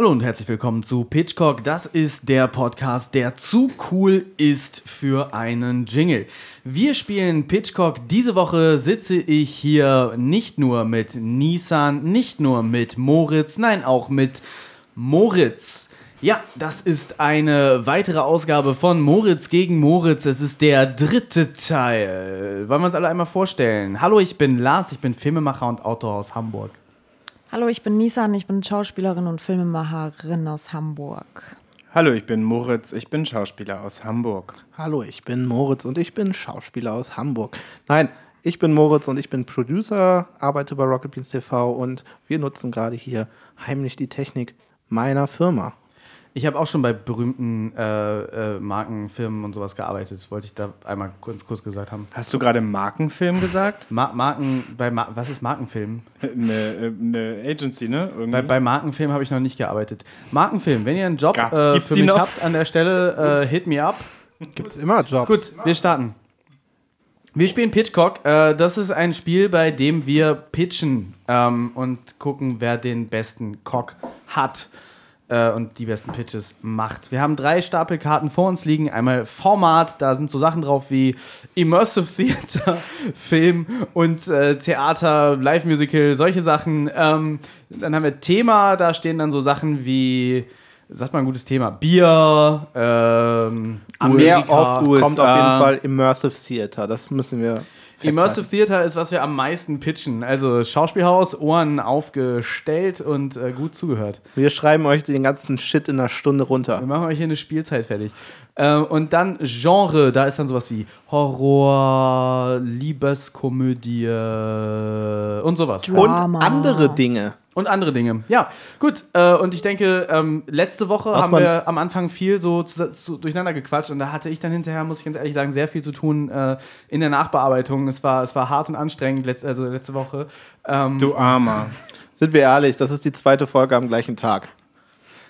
Hallo und herzlich willkommen zu Pitchcock. Das ist der Podcast, der zu cool ist für einen Jingle. Wir spielen Pitchcock. Diese Woche sitze ich hier nicht nur mit Nissan, nicht nur mit Moritz, nein, auch mit Moritz. Ja, das ist eine weitere Ausgabe von Moritz gegen Moritz. Es ist der dritte Teil. Wollen wir uns alle einmal vorstellen? Hallo, ich bin Lars, ich bin Filmemacher und Autor aus Hamburg. Hallo, ich bin Nisan, ich bin Schauspielerin und Filmemacherin aus Hamburg. Hallo, ich bin Moritz, ich bin Schauspieler aus Hamburg. Hallo, ich bin Moritz und ich bin Schauspieler aus Hamburg. Nein, ich bin Moritz und ich bin Producer, arbeite bei Rocket Beans TV und wir nutzen gerade hier heimlich die Technik meiner Firma. Ich habe auch schon bei berühmten äh, äh, Markenfirmen und sowas gearbeitet. Wollte ich da einmal kurz, kurz gesagt haben. Hast du gerade Markenfilm gesagt? Ma Marken, bei Ma was ist Markenfilm? Eine, eine Agency, ne? Irgendwie? Bei, bei Markenfilm habe ich noch nicht gearbeitet. Markenfilm, wenn ihr einen Job Gab's- äh, gibt's für mich noch? habt an der Stelle, äh, hit me up. Gibt's immer Jobs. Gut, wir starten. Wir spielen Pitchcock. Äh, das ist ein Spiel, bei dem wir pitchen ähm, und gucken, wer den besten Cock hat äh, und die besten Pitches macht. Wir haben drei Stapel Karten vor uns liegen. Einmal Format, da sind so Sachen drauf wie Immersive Theater, Film und äh, Theater, Live-Musical, solche Sachen. Ähm, dann haben wir Thema, da stehen dann so Sachen wie, sagt mal ein gutes Thema, Bier, ähm, Mehr Amerika. oft USA. kommt auf jeden Fall Immersive Theater. Das müssen wir. Immersive. Theater ist, was wir am meisten pitchen. Also Schauspielhaus, Ohren aufgestellt und äh, gut zugehört. Wir schreiben euch den ganzen Shit in einer Stunde runter. Wir machen euch hier eine Spielzeit fertig. Äh, und dann Genre, da ist dann sowas wie Horror, Liebeskomödie und sowas. Dra- Und Drama. andere Dinge. Und andere Dinge. Ja, gut. Äh, und ich denke, ähm, letzte Woche Was haben wir am Anfang viel so zu, zu, durcheinander gequatscht und da hatte ich dann hinterher, muss ich ganz ehrlich sagen, sehr viel zu tun äh, in der Nachbearbeitung. Es war, es war hart und anstrengend, letzt, also letzte Woche. Ähm, du Armer. Sind wir ehrlich, das ist die zweite Folge am gleichen Tag.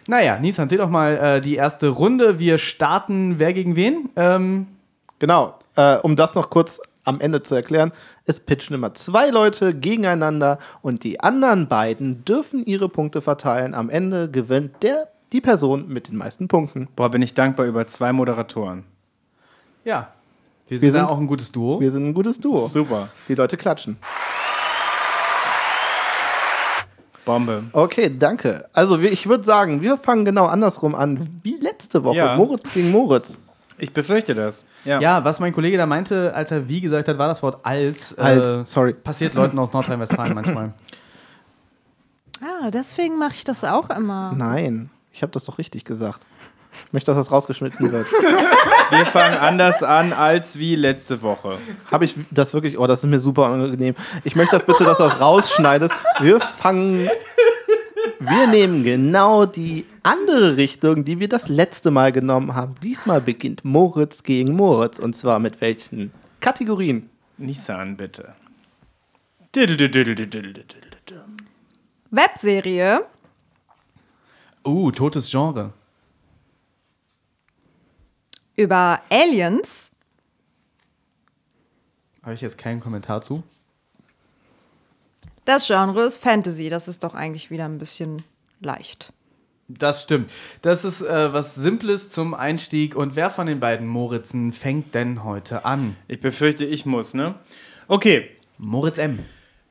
Naja, Nissan, seh doch mal äh, die erste Runde. Wir starten wer gegen wen? Ähm, Genau. Äh, um das noch kurz am Ende zu erklären, es pitchen immer zwei Leute gegeneinander und die anderen beiden dürfen ihre Punkte verteilen. Am Ende gewinnt der, die Person mit den meisten Punkten. Boah, bin ich dankbar über zwei Moderatoren. ja, wir sind, Wir sind- auch ein gutes Duo. Wir sind ein gutes Duo. Super. Die Leute klatschen. Bombe. Okay, danke. Also ich würde sagen, wir fangen genau andersrum an wie letzte Woche. Ja. Moritz gegen Moritz. Ich befürchte das. Ja. Ja, was mein Kollege da meinte, als er wie gesagt hat, war das Wort als. Äh, Als, sorry. Passiert Leuten aus Nordrhein-Westfalen manchmal. Ah, deswegen mache ich das auch immer. Nein, ich habe das doch richtig gesagt. Ich möchte, dass das rausgeschnitten wird. Wir fangen anders an als wie letzte Woche. Habe ich das wirklich? Oh, das ist mir super unangenehm. Ich möchte das bitte, dass du das rausschneidest. Wir fangen. Wir nehmen genau die andere Richtung, die wir das letzte Mal genommen haben. Diesmal beginnt Moritz gegen Moritz. Und zwar mit welchen Kategorien? Nissan, bitte. Webserie, Uh, totes Genre. über Aliens, Habe ich jetzt keinen Kommentar zu? das Genre ist Fantasy. Das ist doch eigentlich wieder ein bisschen leicht. Das stimmt. Das ist äh, was Simples zum Einstieg. Und wer von den beiden Moritzen fängt denn heute an? Ich befürchte, ich muss, ne? Okay, Moritz M.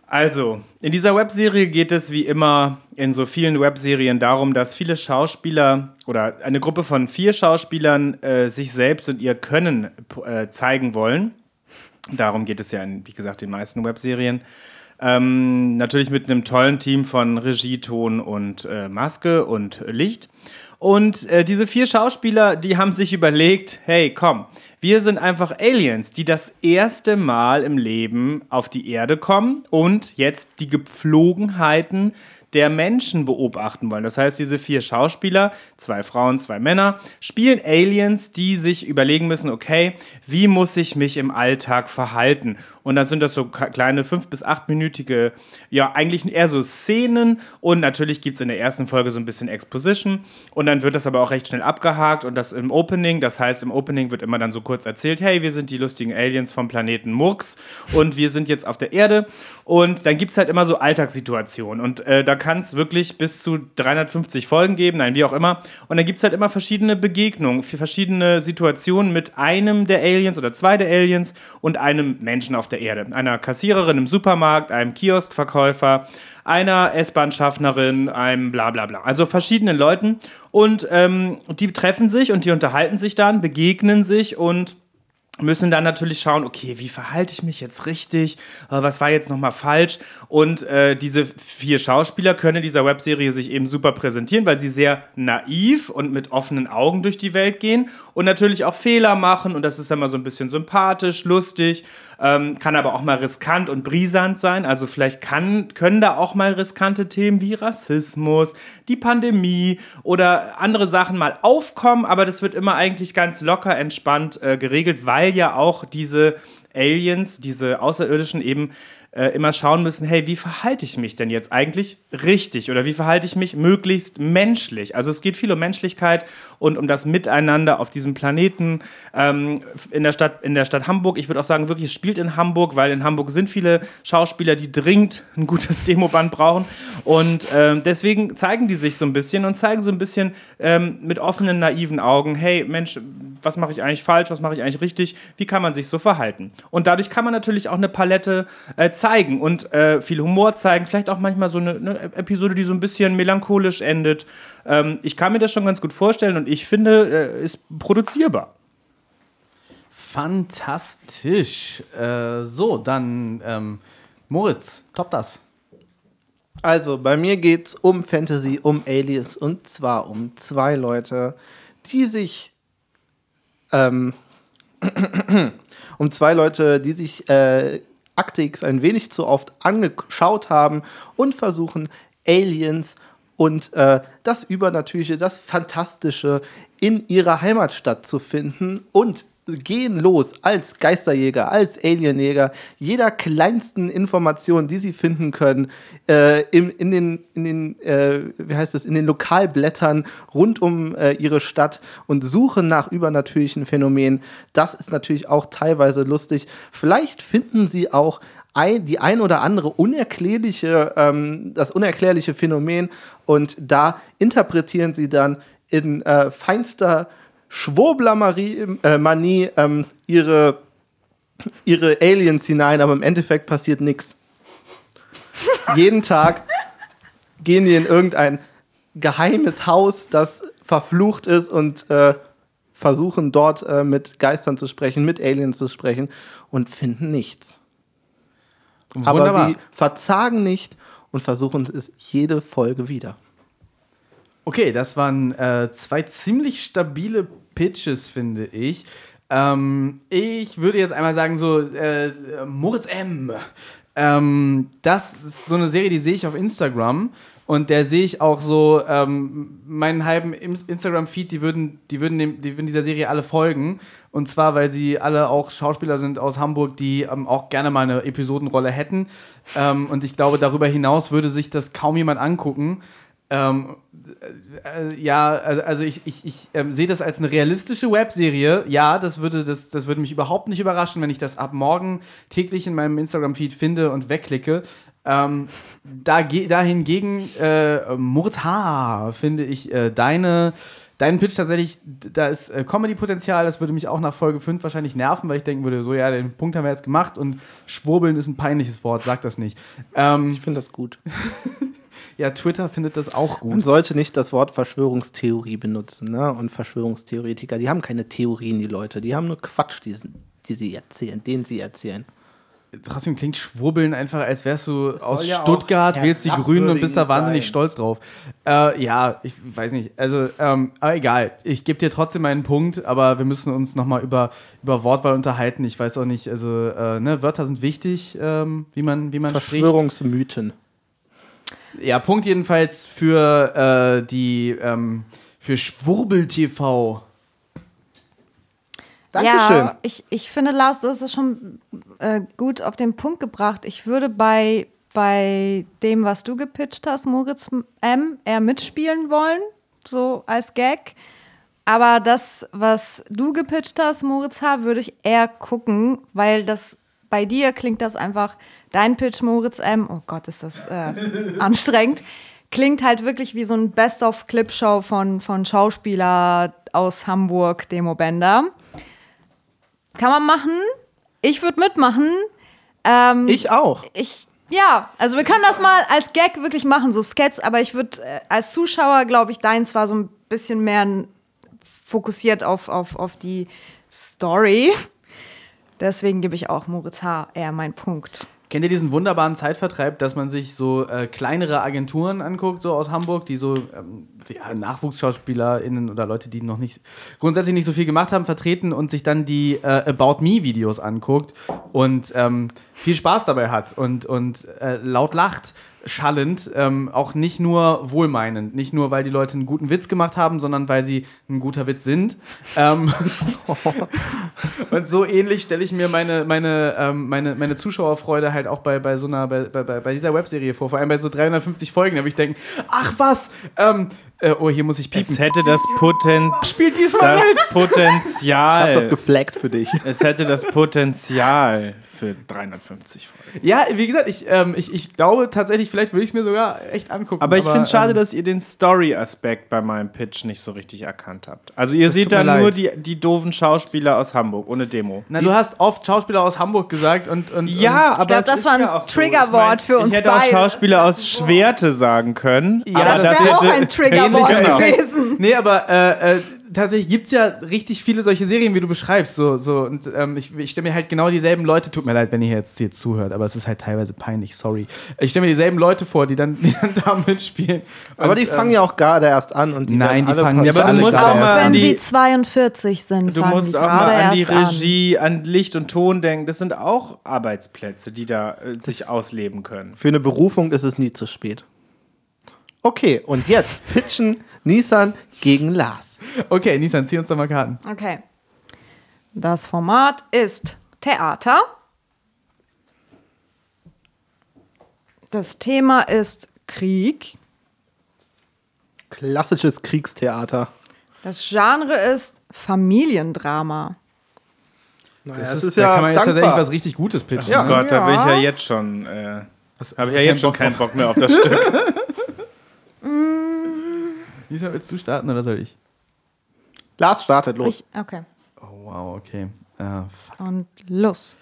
Also, in dieser Webserie geht es wie immer in so vielen Webserien darum, dass viele Schauspieler oder eine Gruppe von vier Schauspielern äh, sich selbst und ihr Können äh, zeigen wollen. Darum geht es ja in, wie gesagt, den meisten Webserien. Ähm, natürlich mit einem tollen Team von Regie, Ton und äh, Maske und Licht. Und äh, diese vier Schauspieler, die haben sich überlegt, hey, komm, wir sind einfach Aliens, die das erste Mal im Leben auf die Erde kommen und jetzt die Gepflogenheiten der Menschen beobachten wollen. Das heißt, diese vier Schauspieler, zwei Frauen, zwei Männer, spielen Aliens, die sich überlegen müssen, okay, wie muss ich mich im Alltag verhalten? Und dann sind das so kleine fünf- bis achtminütige, ja, eigentlich eher so Szenen. Und natürlich gibt es in der ersten Folge so ein bisschen Exposition. Und dann wird das aber auch recht schnell abgehakt und das im Opening, das heißt, im Opening wird immer dann so kurz erzählt, hey, wir sind die lustigen Aliens vom Planeten Murks und wir sind jetzt auf der Erde. Und dann gibt es halt immer so Alltagssituationen. Und äh, da kann es wirklich bis zu 350 Folgen geben, nein, wie auch immer und dann gibt es halt immer verschiedene Begegnungen, verschiedene Situationen mit einem der Aliens oder zwei der Aliens und einem Menschen auf der Erde, einer Kassiererin im Supermarkt, einem Kioskverkäufer, einer S-Bahn-Schaffnerin, einem bla bla bla. Also verschiedenen Leuten. Und ähm, die treffen sich und die unterhalten sich dann, begegnen sich und müssen dann natürlich schauen, okay, wie verhalte ich mich jetzt richtig? Äh, was war jetzt nochmal falsch? Und äh, diese vier Schauspieler können in dieser Webserie sich eben super präsentieren, weil sie sehr naiv und mit offenen Augen durch die Welt gehen und natürlich auch Fehler machen. Und das ist dann mal so ein bisschen sympathisch, lustig, ähm, kann aber auch mal riskant und brisant sein. Also vielleicht kann, können da auch mal riskante Themen wie Rassismus, die Pandemie oder andere Sachen mal aufkommen, aber das wird immer eigentlich ganz locker, entspannt äh, geregelt, weil ja auch diese Aliens, diese Außerirdischen eben äh, immer schauen müssen, hey, wie verhalte ich mich denn jetzt eigentlich richtig oder wie verhalte ich mich möglichst menschlich? Also es geht viel um Menschlichkeit und um das Miteinander auf diesem Planeten ähm, in, der Stadt, in der Stadt Hamburg. Ich würde auch sagen, wirklich, es spielt in Hamburg, weil in Hamburg sind viele Schauspieler, die dringend ein gutes Demoband brauchen und ähm, deswegen zeigen die sich so ein bisschen und zeigen so ein bisschen ähm, mit offenen, naiven Augen, hey Mensch, was mache ich eigentlich falsch, was mache ich eigentlich richtig, wie kann man sich so verhalten? Und dadurch kann man natürlich auch eine Palette äh, zeigen und äh, viel Humor zeigen, vielleicht auch manchmal so eine, eine, Episode, die so ein bisschen melancholisch endet. Ähm, ich kann mir das schon ganz gut vorstellen und ich finde, äh, ist produzierbar. Fantastisch. Äh, so, dann ähm, Moritz, top das. Also, bei mir geht es um Fantasy, um Aliens und zwar um zwei Leute, die sich ähm, um zwei Leute, die sich äh, Akte X ein wenig zu oft angeschaut haben und versuchen, Aliens und äh, das Übernatürliche, das Fantastische in ihrer Heimatstadt zu finden und gehen los als Geisterjäger, als Alienjäger, jeder kleinsten Information, die sie finden können, äh, in, in den, in den äh, wie heißt es, in den Lokalblättern rund um äh, ihre Stadt und suchen nach übernatürlichen Phänomenen. Das ist natürlich auch teilweise lustig. Vielleicht finden sie auch ein, die ein oder andere unerklärliche, ähm, das unerklärliche Phänomen und da interpretieren sie dann in äh, feinster Schwurbler-Manie äh, ähm, ihre, ihre Aliens hinein, aber im Endeffekt passiert nichts. Jeden Tag gehen die in irgendein geheimes Haus, das verflucht ist und äh, versuchen dort äh, mit Geistern zu sprechen, mit Aliens zu sprechen und finden nichts. Wunderbar. Aber sie verzagen nicht und versuchen es jede Folge wieder. Okay, das waren äh, zwei ziemlich stabile Pitches, finde ich. Ähm, ich würde jetzt einmal sagen, so äh, Moritz M. Ähm, das ist so eine Serie, die sehe ich auf Instagram. Und der sehe ich auch so, ähm, meinen halben Instagram-Feed, die würden, die, würden die würden dieser Serie alle folgen. Und zwar, weil sie alle auch Schauspieler sind aus Hamburg, die ähm, auch gerne mal eine Episodenrolle hätten. Ähm, und ich glaube, darüber hinaus würde sich das kaum jemand angucken. Ähm, äh, ja, also, also ich, ich, ich ähm, sehe das als eine realistische Webserie. Ja, das würde, das, das würde mich überhaupt nicht überraschen, wenn ich das ab morgen täglich in meinem Instagram-Feed finde und wegklicke. Ähm, da, dahingegen, äh, Moritz H., finde ich äh, deine, deinen Pitch tatsächlich, da ist äh, Comedy-Potenzial, das würde mich auch nach Folge 5 wahrscheinlich nerven, weil ich denken würde, so ja, den Punkt haben wir jetzt gemacht und Schwurbeln ist ein peinliches Wort, sag das nicht. Ähm, ich finde das gut. Ja, Twitter findet das auch gut. Man sollte nicht das Wort Verschwörungstheorie benutzen. Ne? Und Verschwörungstheoretiker, die haben keine Theorien, die Leute. Die haben nur Quatsch, die, die sie erzählen, den sie erzählen. Trotzdem klingt Schwurbeln einfach, als wärst du aus ja wählst die Grünen und bist da wahnsinnig sein. stolz drauf. Äh, ja, ich weiß nicht. Also, ähm, aber egal. Ich gebe dir trotzdem meinen Punkt, aber wir müssen uns nochmal über, über Wortwahl unterhalten. Ich weiß auch nicht, also, äh, ne, Wörter sind wichtig, ähm, wie man, wie man Verschwörungsmythen. Spricht. Ja, Punkt jedenfalls für äh, die ähm, für Schwurbel TV. Dankeschön. Ja, ich, ich finde, Lars, du hast es schon äh, gut auf den Punkt gebracht. Ich würde bei, bei dem, was du gepitcht hast, Moritz M., eher mitspielen wollen. so als Gag. Aber das, was du gepitcht hast, Moritz H., würde ich eher gucken, weil das bei dir klingt das einfach, dein Pitch, Moritz M., oh Gott, ist das äh, anstrengend, klingt halt wirklich wie so ein Best-of-Clip-Show von, von Schauspieler aus Hamburg, Demo Bender. Kann man machen. Ich würde mitmachen. Ähm, Ich auch. ich, ja, also wir können das mal als Gag wirklich machen, so Sketch, aber ich würde äh, als Zuschauer, glaube ich, deins war so ein bisschen mehr fokussiert auf, auf, auf die Story. Deswegen gebe ich auch Moritz H. eher meinen Punkt. Kennt ihr diesen wunderbaren Zeitvertreib, dass man sich so äh, kleinere Agenturen anguckt, so aus Hamburg, die so ähm, ja, NachwuchsschauspielerInnen oder Leute, die noch nicht grundsätzlich nicht so viel gemacht haben, vertreten und sich dann die äh, About Me-Videos anguckt und ähm, viel Spaß dabei hat und, und äh, laut lacht, schallend, ähm, auch nicht nur wohlmeinend, nicht nur, weil die Leute einen guten Witz gemacht haben, sondern weil sie ein guter Witz sind. Ähm, und so ähnlich stelle ich mir meine, meine, ähm, meine, meine Zuschauerfreude halt auch bei, bei so einer, bei, bei, bei dieser Webserie vor. Vor allem bei so 350 Folgen, da würde ich denken, ach was, ähm, äh, oh, hier muss ich piepen. Es hätte das, Poten Spielt diesmal das mit. Ich habe das Potenzial. geflaggt für dich. Es hätte das Potenzial für 350 Folgen. Ja, wie gesagt, ich, ähm, ich, ich glaube tatsächlich, vielleicht würde ich es mir sogar echt angucken. Aber ich finde es schade, ähm, dass ihr den Story-Aspekt bei meinem Pitch nicht so richtig erkannt habt. Also ihr seht leid. nur die, die doofen Schauspieler aus Hamburg ohne Demo. Na, du hast oft Schauspieler aus Hamburg gesagt und. und Ja, aber glaub, es das war ein ja auch so. Triggerwort ich für uns Ich hätte auch beide. Schauspieler aus Schwerte sagen können. Ja, aber das wäre auch ein Triggerwort gewesen. Nee, aber äh, äh, tatsächlich gibt es ja richtig viele solche Serien, wie du beschreibst. So, so, und ähm, ich, ich stelle mir halt genau dieselben Leute, tut mir leid, wenn ihr jetzt hier zuhört, aber es ist halt teilweise peinlich, sorry. Ich stelle mir dieselben Leute vor, die dann, die dann da mitspielen. Aber Und, die ähm, fangen ja auch gerade erst an und die Nein, die alle fangen- Ja, aber du alle musst auch erst mal wenn sie 42 sind, Du musst auch mal an die erst an. Regie, an Licht und Ton denken. Das sind auch Arbeitsplätze, die da äh, sich ausleben können. Für eine Berufung ist es nie zu spät. Okay, und jetzt pitchen Nissan gegen Lars. Okay, Nissan, zieh uns doch mal Karten. Okay. Das Format ist Theater. Das Thema ist Krieg. Klassisches Kriegstheater. Das Genre ist Familiendrama. Naja, Das es ist, da kann man jetzt tatsächlich dankbar. was richtig Gutes pitchen. Ja. Oh ne? Gott, da bin ich Ja. jetzt schon. Äh, Habe ich ja jetzt schon keinen keinen Bock mehr auf das Stück. Nissan, willst du starten oder soll ich? Lars startet los. Ich, okay. Oh, wow, okay. Fuck. Und los.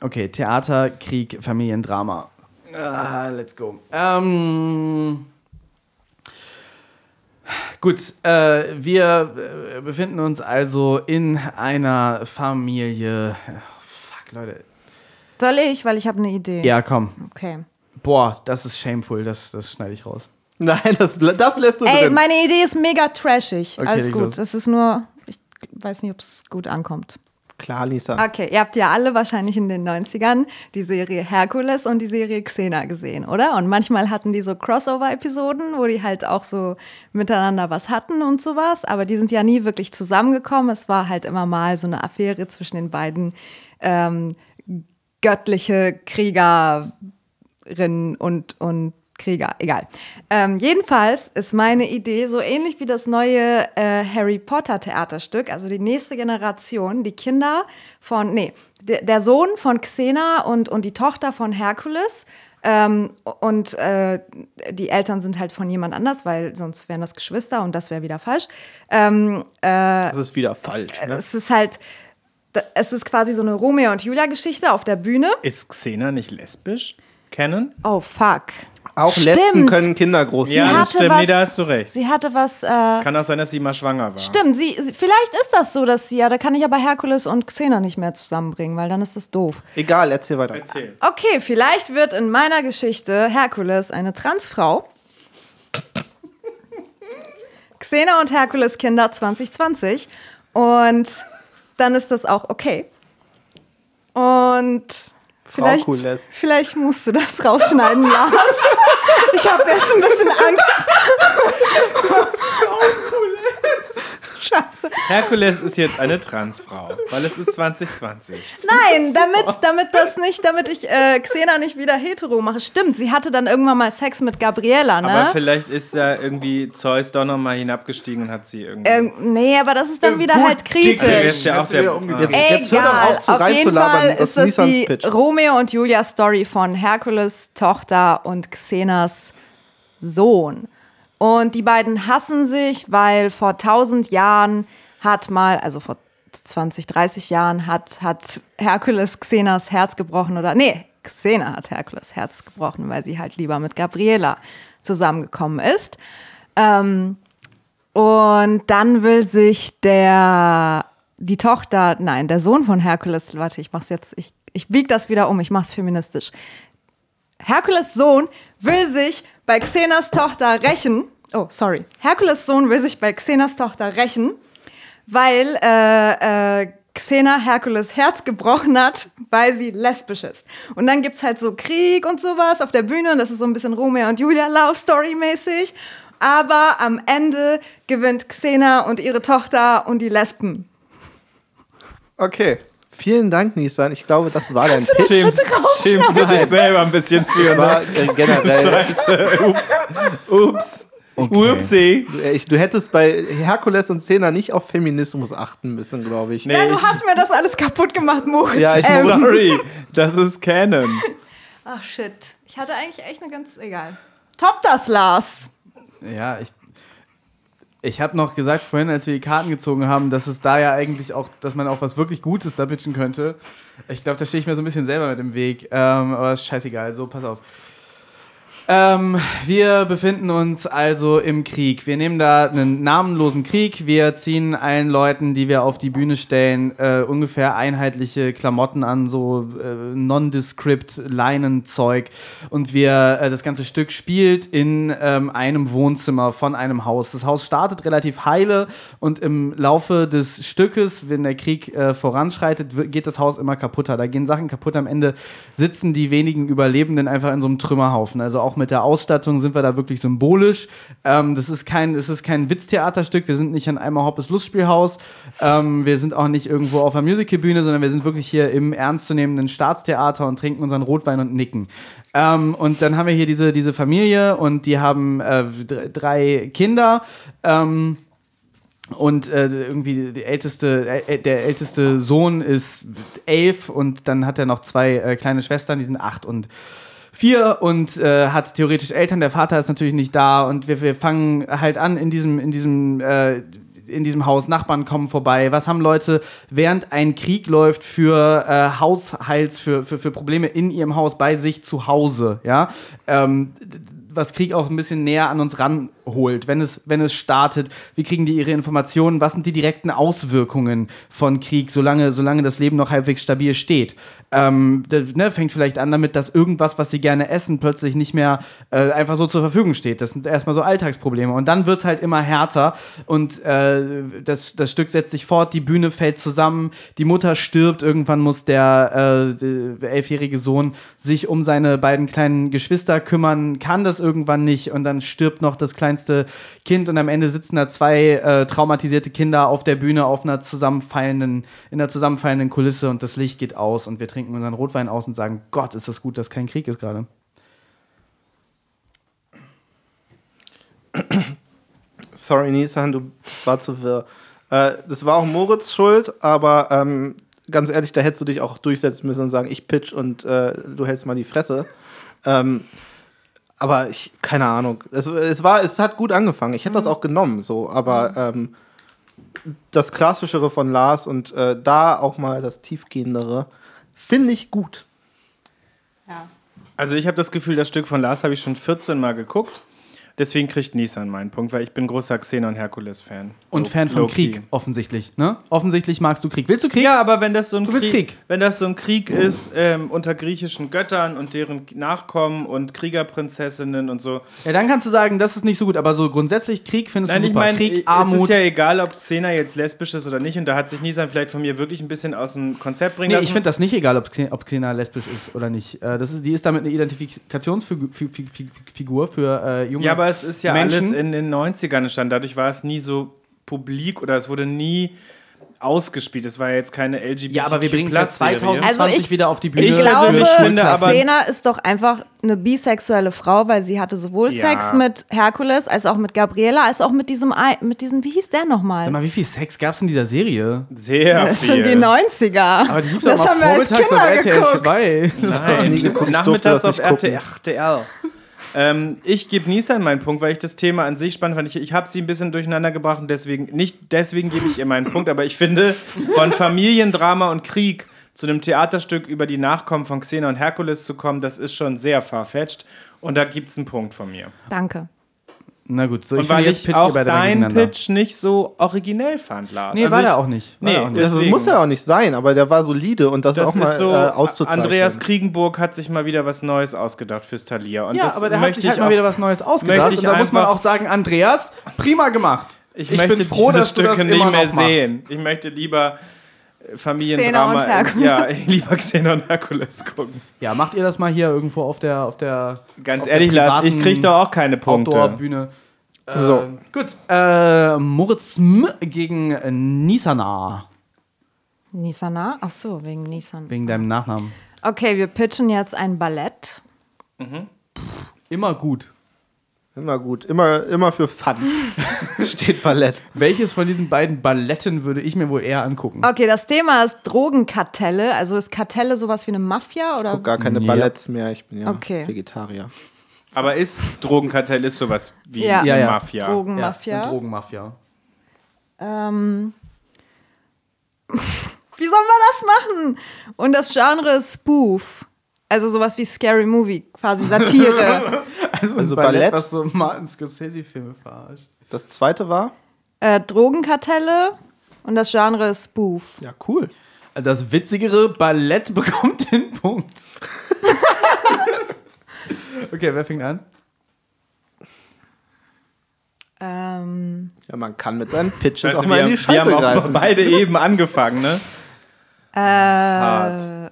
Okay, Theater, Krieg, Familiendrama. Ah, let's go. Ähm, gut, äh, wir äh, befinden uns also in einer Familie. Fuck, Leute. Soll ich, weil ich habe eine Idee. Ja, komm. Okay. Boah, das ist shameful. Das, das schneide ich raus. Nein, das, das lässt du Ey, drin. meine Idee ist mega trashig. Okay, Alles gut. Das ist nur, ich weiß nicht, ob es gut ankommt. Klar, Nissan. Okay, ihr habt ja alle wahrscheinlich in den 90ern die Serie Herkules und die Serie Xena gesehen, oder? Und manchmal hatten die so Crossover-Episoden, wo die halt auch so miteinander was hatten und sowas. Aber die sind ja nie wirklich zusammengekommen. Es war halt immer mal so eine Affäre zwischen den beiden ähm, göttliche Kriegerinnen und, und Krieger, egal. Ähm, jedenfalls ist meine Idee so ähnlich wie das neue äh, Harry Potter Theaterstück, also die nächste Generation, die Kinder von, nee, der, Sohn von Xena und, und die Tochter von Herkules. Ähm, und äh, die Eltern sind halt von jemand anders, weil sonst wären das Geschwister und das wäre wieder falsch. Ähm, Das ist wieder falsch. Ne? es ist halt, es ist quasi so eine Romeo und Julia Geschichte auf der Bühne. Ist Xena nicht lesbisch? Kennen? Oh fuck. Auch Stimmt. Lesben können Kinder groß Ja, das stimmt. was- Nee, da hast du recht. Sie hatte was, äh, Kann auch sein, dass sie mal schwanger war. Stimmt, sie, sie, vielleicht ist das so, dass sie, ja, da kann ich aber Herkules und Xena nicht mehr zusammenbringen, weil dann ist das doof. Egal, erzähl weiter. Erzähl. Okay, vielleicht wird in meiner Geschichte Herkules eine Transfrau. Xena und Herkules Kinder 2020. Und dann ist das auch okay. Und vielleicht, vielleicht musst du das rausschneiden, Lars. Ich habe jetzt ein bisschen Angst. Scheiße. Herkules ist jetzt eine Transfrau, weil es ist 2020. Nein, damit, damit das nicht, damit ich äh, Xena nicht wieder hetero mache. Stimmt, sie hatte dann irgendwann mal Sex mit Gabriela, ne? Aber vielleicht ist ja irgendwie Zeus doch noch mal hinabgestiegen und hat sie irgendwie. Ähm, nee, aber das ist dann wieder gut, halt kritisch. ist ja auch Jetzt wieder der. umgedreht. Ah. Jetzt hör doch Egal, auf zu auf jeden Fall das ist das Nissans die Pitch. Romeo und Julia Story von Herkules Tochter und Xenas Sohn. Und die beiden hassen sich, weil vor 1000 Jahren hat mal, also vor 20, 30 Jahren hat, hat Herkules Xenas Herz gebrochen oder, nee, Xena hat Herkules Herz gebrochen, weil sie halt lieber mit Gabriela zusammengekommen ist. Ähm, und dann will sich der, die Tochter, nein, der Sohn von Herkules, warte, ich mach's jetzt, ich, ich bieg das wieder um, ich mach's feministisch. Herkules Sohn will sich bei Xenas Tochter rächen. Oh, sorry. Herkules Sohn will sich bei Xenas Tochter rächen, weil äh, äh, Xena Herkules Herz gebrochen hat, weil sie lesbisch ist. Und dann gibt's halt so Krieg und sowas auf der Bühne und das ist so ein bisschen Romeo und Julia Love Story mäßig. Aber am Ende gewinnt Xena und ihre Tochter und die Lesben. Okay. Vielen Dank, Nissan. Ich glaube, das war dein du das Pitch. Schämst, schämst du dich selber ein bisschen für, War ne? äh, generell. Scheiße, ups, ups. Upsi. Äh, ich- Du hättest bei Herkules und Xena nicht auf Feminismus achten müssen, glaube ich. Nee, Ja, du ich- hast mir das alles kaputt gemacht, Moritz. Ja, ich ähm. Sorry, das ist Canon. Ach shit. Ich hatte eigentlich echt eine ganz. Egal. Top das, Lars. Ja, ich. Ich habe noch gesagt vorhin, als wir die Karten gezogen haben, dass es da ja eigentlich auch, dass man auch was wirklich Gutes da pitchen könnte. Ich glaube, da stehe ich mir so ein bisschen selber mit im Weg. Ähm, aber ist scheißegal. So, pass auf. Ähm, wir befinden uns also im Krieg. Wir nehmen da einen namenlosen Krieg. Wir ziehen allen Leuten, die wir auf die Bühne stellen, äh, ungefähr einheitliche Klamotten an, so äh, nondescript Leinenzeug. Und wir, äh, das ganze Stück spielt in ähm, einem Wohnzimmer von einem Haus. Das Haus startet relativ heile und im Laufe des Stückes, wenn der Krieg äh, voranschreitet, geht das Haus immer kaputter. Da gehen Sachen kaputt. Am Ende sitzen die wenigen Überlebenden einfach in so einem Trümmerhaufen. Also auch mit der Ausstattung sind wir da wirklich symbolisch. Ähm, das ist kein, es ist kein Witztheaterstück. Wir sind nicht an einmal Hoppes Lustspielhaus. Ähm, wir sind auch nicht irgendwo auf einer Musicalbühne, sondern wir sind wirklich hier im ernstzunehmenden Staatstheater und trinken unseren Rotwein und nicken. Ähm, und dann haben wir hier diese, diese Familie und die haben äh, dr- drei Kinder. Ähm, und äh, irgendwie die älteste, äh, der älteste Sohn ist elf und dann hat er noch zwei äh, kleine Schwestern, die sind acht und vier und äh, hat theoretisch Eltern. Der Vater ist natürlich nicht da und wir, wir fangen halt an in diesem, in diesem äh, in diesem Haus, Nachbarn kommen vorbei. Was haben Leute, während ein Krieg läuft, für äh, Haushalts, für, für, für Probleme in ihrem Haus bei sich zu Hause, ja? Ähm, was Krieg auch ein bisschen näher an uns ranholt, wenn es, wenn es startet. Wie kriegen die ihre Informationen? Was sind die direkten Auswirkungen von Krieg, solange, solange das Leben noch halbwegs stabil steht? Ähm, ne, fängt vielleicht an damit, dass irgendwas, was sie gerne essen, plötzlich nicht mehr äh, einfach so zur Verfügung steht. Das sind erstmal so Alltagsprobleme. Und dann wird es halt immer härter und äh, das, das Stück setzt sich fort, die Bühne fällt zusammen, die Mutter stirbt, irgendwann muss der äh, elfjährige Sohn sich um seine beiden kleinen Geschwister kümmern, kann das irgendwann nicht und dann stirbt noch das kleinste Kind und am Ende sitzen da zwei äh, traumatisierte Kinder auf der Bühne auf einer zusammenfallenden, in einer zusammenfallenden Kulisse und das Licht geht aus und wir trinken unseren Rotwein aus und sagen, Gott, ist das gut, dass kein Krieg ist gerade. Sorry, Nissan, du, das war zu wirr. Äh, das war auch Moritz schuld, aber ähm, ganz ehrlich, da hättest du dich auch durchsetzen müssen und sagen, ich pitch und äh, du hältst mal die Fresse. Ähm, aber ich, keine Ahnung. Es, es, war, es hat gut angefangen. Ich hätte das auch genommen, so, aber ähm, das Klassischere von Lars und äh, da auch mal das Tiefgehendere finde ich gut. Ja. Also ich habe das Gefühl, das Stück von Lars habe ich schon 14 Mal geguckt. Deswegen kriegt Nissan meinen Punkt, weil ich bin großer Xenon Herkules-Fan. Und Low- Fan von. Krieg, offensichtlich. Ne? Offensichtlich magst du Krieg. Willst du Krieg? Ja, aber wenn das so ein Krieg, Krieg. wenn das so ein Krieg ist ähm, unter griechischen Göttern und deren Nachkommen und Kriegerprinzessinnen und so. Ja, dann kannst du sagen, das ist nicht so gut, aber so grundsätzlich Krieg findest Nein, du ich super. meine, Krieg, es Armut. ist ja egal, ob Xena jetzt lesbisch ist oder nicht und da hat sich Nissan vielleicht von mir wirklich ein bisschen aus dem Konzept bringen Nee, lassen. ich finde das nicht egal, ob Xena, ob Xena lesbisch ist oder nicht. Äh, das ist, die ist damit eine Identifikationsfigur für äh, junge ja, aber es ist ja Menschen. alles in den 90ern entstanden, dadurch war es nie so publik oder es wurde nie ausgespielt. Es war ja jetzt keine LGBT. Ja, aber wir bringen es ja 2020 Also ich- wieder auf die Bühne. Ich glaube, persönlich finde aber- Xena ist doch einfach eine bisexuelle Frau, weil sie hatte sowohl Ja. Sex mit Herkules als auch mit Gabriela, als auch mit diesem, mit diesem wie hieß der nochmal? Sag mal, wie viel Sex gab es in dieser Serie? Sehr Das viel. sind die 90er. Aber die lief das doch haben mal wir als vormittags auf Kinder RTL geguckt. 2. Nein, nie geguckt, ich nachmittags das auf. RTL. Ähm, ich gebe Nissan meinen Punkt, weil ich das Thema an sich spannend fand. Ich, ich habe sie ein bisschen durcheinander gebracht und deswegen, nicht deswegen gebe ich ihr meinen Punkt, aber ich finde, von Familiendrama und Krieg zu einem Theaterstück über die Nachkommen von Xena und Herkules zu kommen, das ist schon sehr farfetched und da gibt es einen Punkt von mir. Danke. Na gut, so ich und finde, weil jetzt ich auch deinen gegeneinander. Pitch nicht so originell fand, Lars. Nee, Also war ich, der auch nicht. War Nee, auch nicht. das- Das Deswegen. muss ja auch nicht sein, aber der war solide und das, Das auch mal so, äh, auszuzeichnen. Andreas Kriegenburg hat sich mal wieder was Neues ausgedacht fürs Thalia. Und Ja, das aber der hat möchte sich halt ich mal wieder was Neues ausgedacht. möchte Und ich da muss man auch sagen, Andreas, prima gemacht. Ich, Ich möchte bin froh, diese dass du das Stücke immer nicht mehr noch machst. sehen. Ich möchte lieber Xena Familiendrama. und Herkules. Ja, lieber Xena und Herkules gucken. Ja, macht ihr das mal hier irgendwo auf der auf der Ganz auf ehrlich, der Lars, ich krieg doch auch keine Punkte. Outdoor-Bühne. Äh, So. Gut. Äh, Moritz M. gegen Nisana. Nisana? Ach so, wegen Nisan. Wegen deinem Nachnamen. Okay, wir pitchen jetzt ein Ballett. Immer gut. Immer gut, immer, immer für Fun steht Ballett. Welches von diesen beiden Balletten würde ich mir wohl eher angucken? Okay, das Thema ist Drogenkartelle. Also ist Kartelle sowas wie eine Mafia oder? Guck gar keine Ja. Balletts mehr, ich bin ja Okay. Vegetarier. Aber ist Drogenkartell ist sowas wie Ja. Ja, ja. Mafia? Drogenmafia. eine Drogenmafia. Ähm, wie soll man das machen? Und das Genre ist Spoof. Also sowas wie Scary Movie, quasi Satire. Also, ein Also Ballett, Ballett? was so Martin Scorsese-Filme verarscht. Das zweite war? äh, Drogenkartelle und das Genre ist Spoof. Ja, cool. Also das witzigere Ballett bekommt den Punkt. okay, wer fängt an? Ähm, Ja, man kann mit seinen Pitches Weißt auch du, mal wir, in die haben, wir Scheiße haben auch greifen. beide eben angefangen, ne? äh, Hart.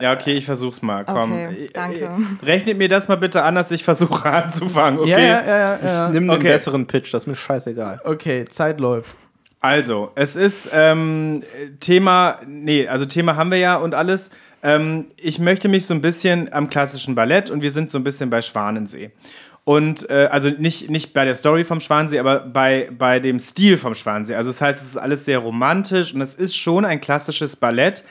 Ja, okay, ich versuch's mal. Komm. Okay, Äh, danke. äh, Rechnet mir das mal bitte an, dass ich versuche anzufangen, okay? Ja, ja, ja, ja. Nimm den Okay. besseren Pitch, das ist mir scheißegal. Okay, Zeit läuft. Also, es ist ähm, Thema, nee, also Thema haben wir ja und alles. Ähm, ich möchte mich so ein bisschen am klassischen Ballett und wir sind so ein bisschen bei Schwanensee. Und äh, also nicht, nicht bei der Story vom Schwanensee, aber bei, bei dem Stil vom Schwanensee. Also das heißt, es ist alles sehr romantisch und es ist schon ein klassisches Ballett.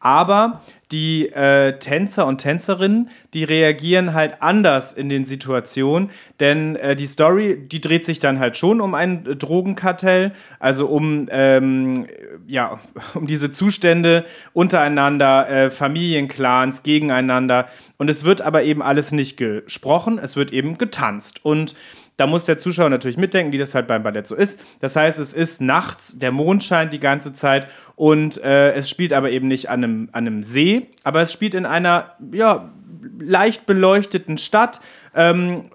Aber die äh, Tänzer und Tänzerinnen, die reagieren halt anders in den Situationen, denn äh, die Story, die dreht sich dann halt schon um ein äh, Drogenkartell, also um, ähm, ja, um diese Zustände untereinander, äh, Familienclans gegeneinander. Und es wird aber eben alles nicht gesprochen, es wird eben getanzt. Und da muss der Zuschauer natürlich mitdenken, wie das halt beim Ballett so ist. Das heißt, es ist nachts, der Mond scheint die ganze Zeit und äh, es spielt aber eben nicht an einem, an einem See, aber es spielt in einer, ja, leicht beleuchteten Stadt. Ähm,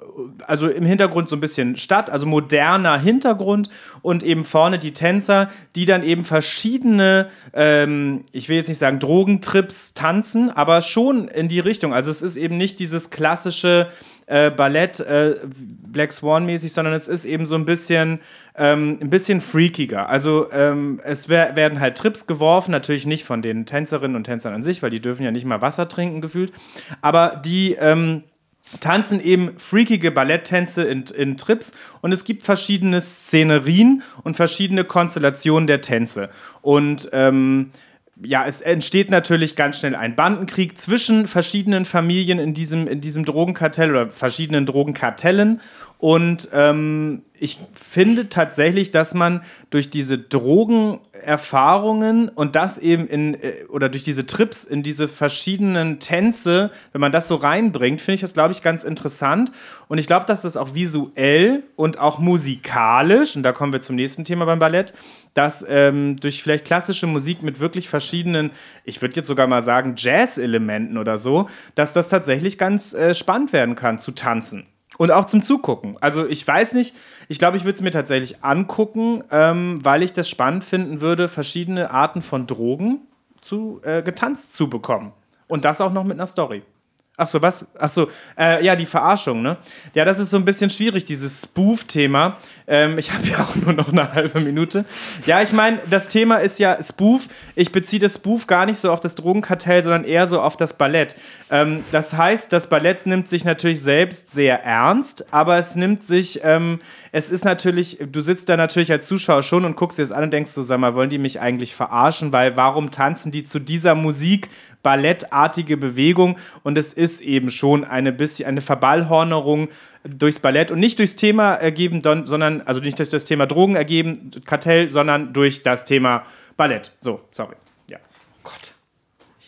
also im Hintergrund so ein bisschen Stadt, also moderner Hintergrund und eben vorne die Tänzer, die dann eben verschiedene, ähm, ich will jetzt nicht sagen Drogentrips tanzen, aber schon in die Richtung. Also es ist eben nicht dieses klassische äh, Ballett äh, Black Swan mäßig, sondern es ist eben so ein bisschen ähm, ein bisschen freakiger. Also ähm, es wer werden halt Trips geworfen, natürlich nicht von den Tänzerinnen und Tänzern an sich, weil die dürfen ja nicht mal Wasser trinken gefühlt, aber die ähm, tanzen eben freakige Balletttänze in, in Trips und es gibt verschiedene Szenerien und verschiedene Konstellationen der Tänze. Und ähm, ja, es entsteht natürlich ganz schnell ein Bandenkrieg zwischen verschiedenen Familien in diesem, in diesem Drogenkartell oder verschiedenen Drogenkartellen. Und ähm, ich finde tatsächlich, dass man durch diese Drogenerfahrungen und das eben in, äh, oder durch diese Trips in diese verschiedenen Tänze, wenn man das so reinbringt, finde ich das, glaube ich, ganz interessant. Und ich glaube, dass das auch visuell und auch musikalisch, und da kommen wir zum nächsten Thema beim Ballett, dass ähm, durch vielleicht klassische Musik mit wirklich verschiedenen, ich würde jetzt sogar mal sagen, Jazz-Elementen oder so, dass das tatsächlich ganz äh, spannend werden kann zu tanzen. Und auch zum Zugucken. Also ich weiß nicht, ich glaube, ich würde es mir tatsächlich angucken, ähm, weil ich das spannend finden würde, verschiedene Arten von Drogen zu, äh, getanzt zu bekommen. Und das auch noch mit einer Story. Ach so, was? Ach so, äh, ja, die Verarschung, ne? Ja, das ist so ein bisschen schwierig, dieses Spoof-Thema. Ähm, ich habe ja auch nur noch eine halbe Minute. Ja, ich meine, das Thema ist ja Spoof. Ich beziehe das Spoof gar nicht so auf das Drogenkartell, sondern eher so auf das Ballett. Ähm, das heißt, das Ballett nimmt sich natürlich selbst sehr ernst, aber es nimmt sich, ähm, es ist natürlich, du sitzt da natürlich als Zuschauer schon und guckst dir das an und denkst so, sag mal, wollen die mich eigentlich verarschen? Weil warum tanzen die zu dieser Musik? ballettartige Bewegung und es ist eben schon eine bisschen eine Verballhornerung durchs Ballett und nicht durchs Thema ergeben, sondern also nicht durch das Thema Drogen ergeben, Kartell, sondern durch das Thema Ballett. So, sorry. Ja. Gott.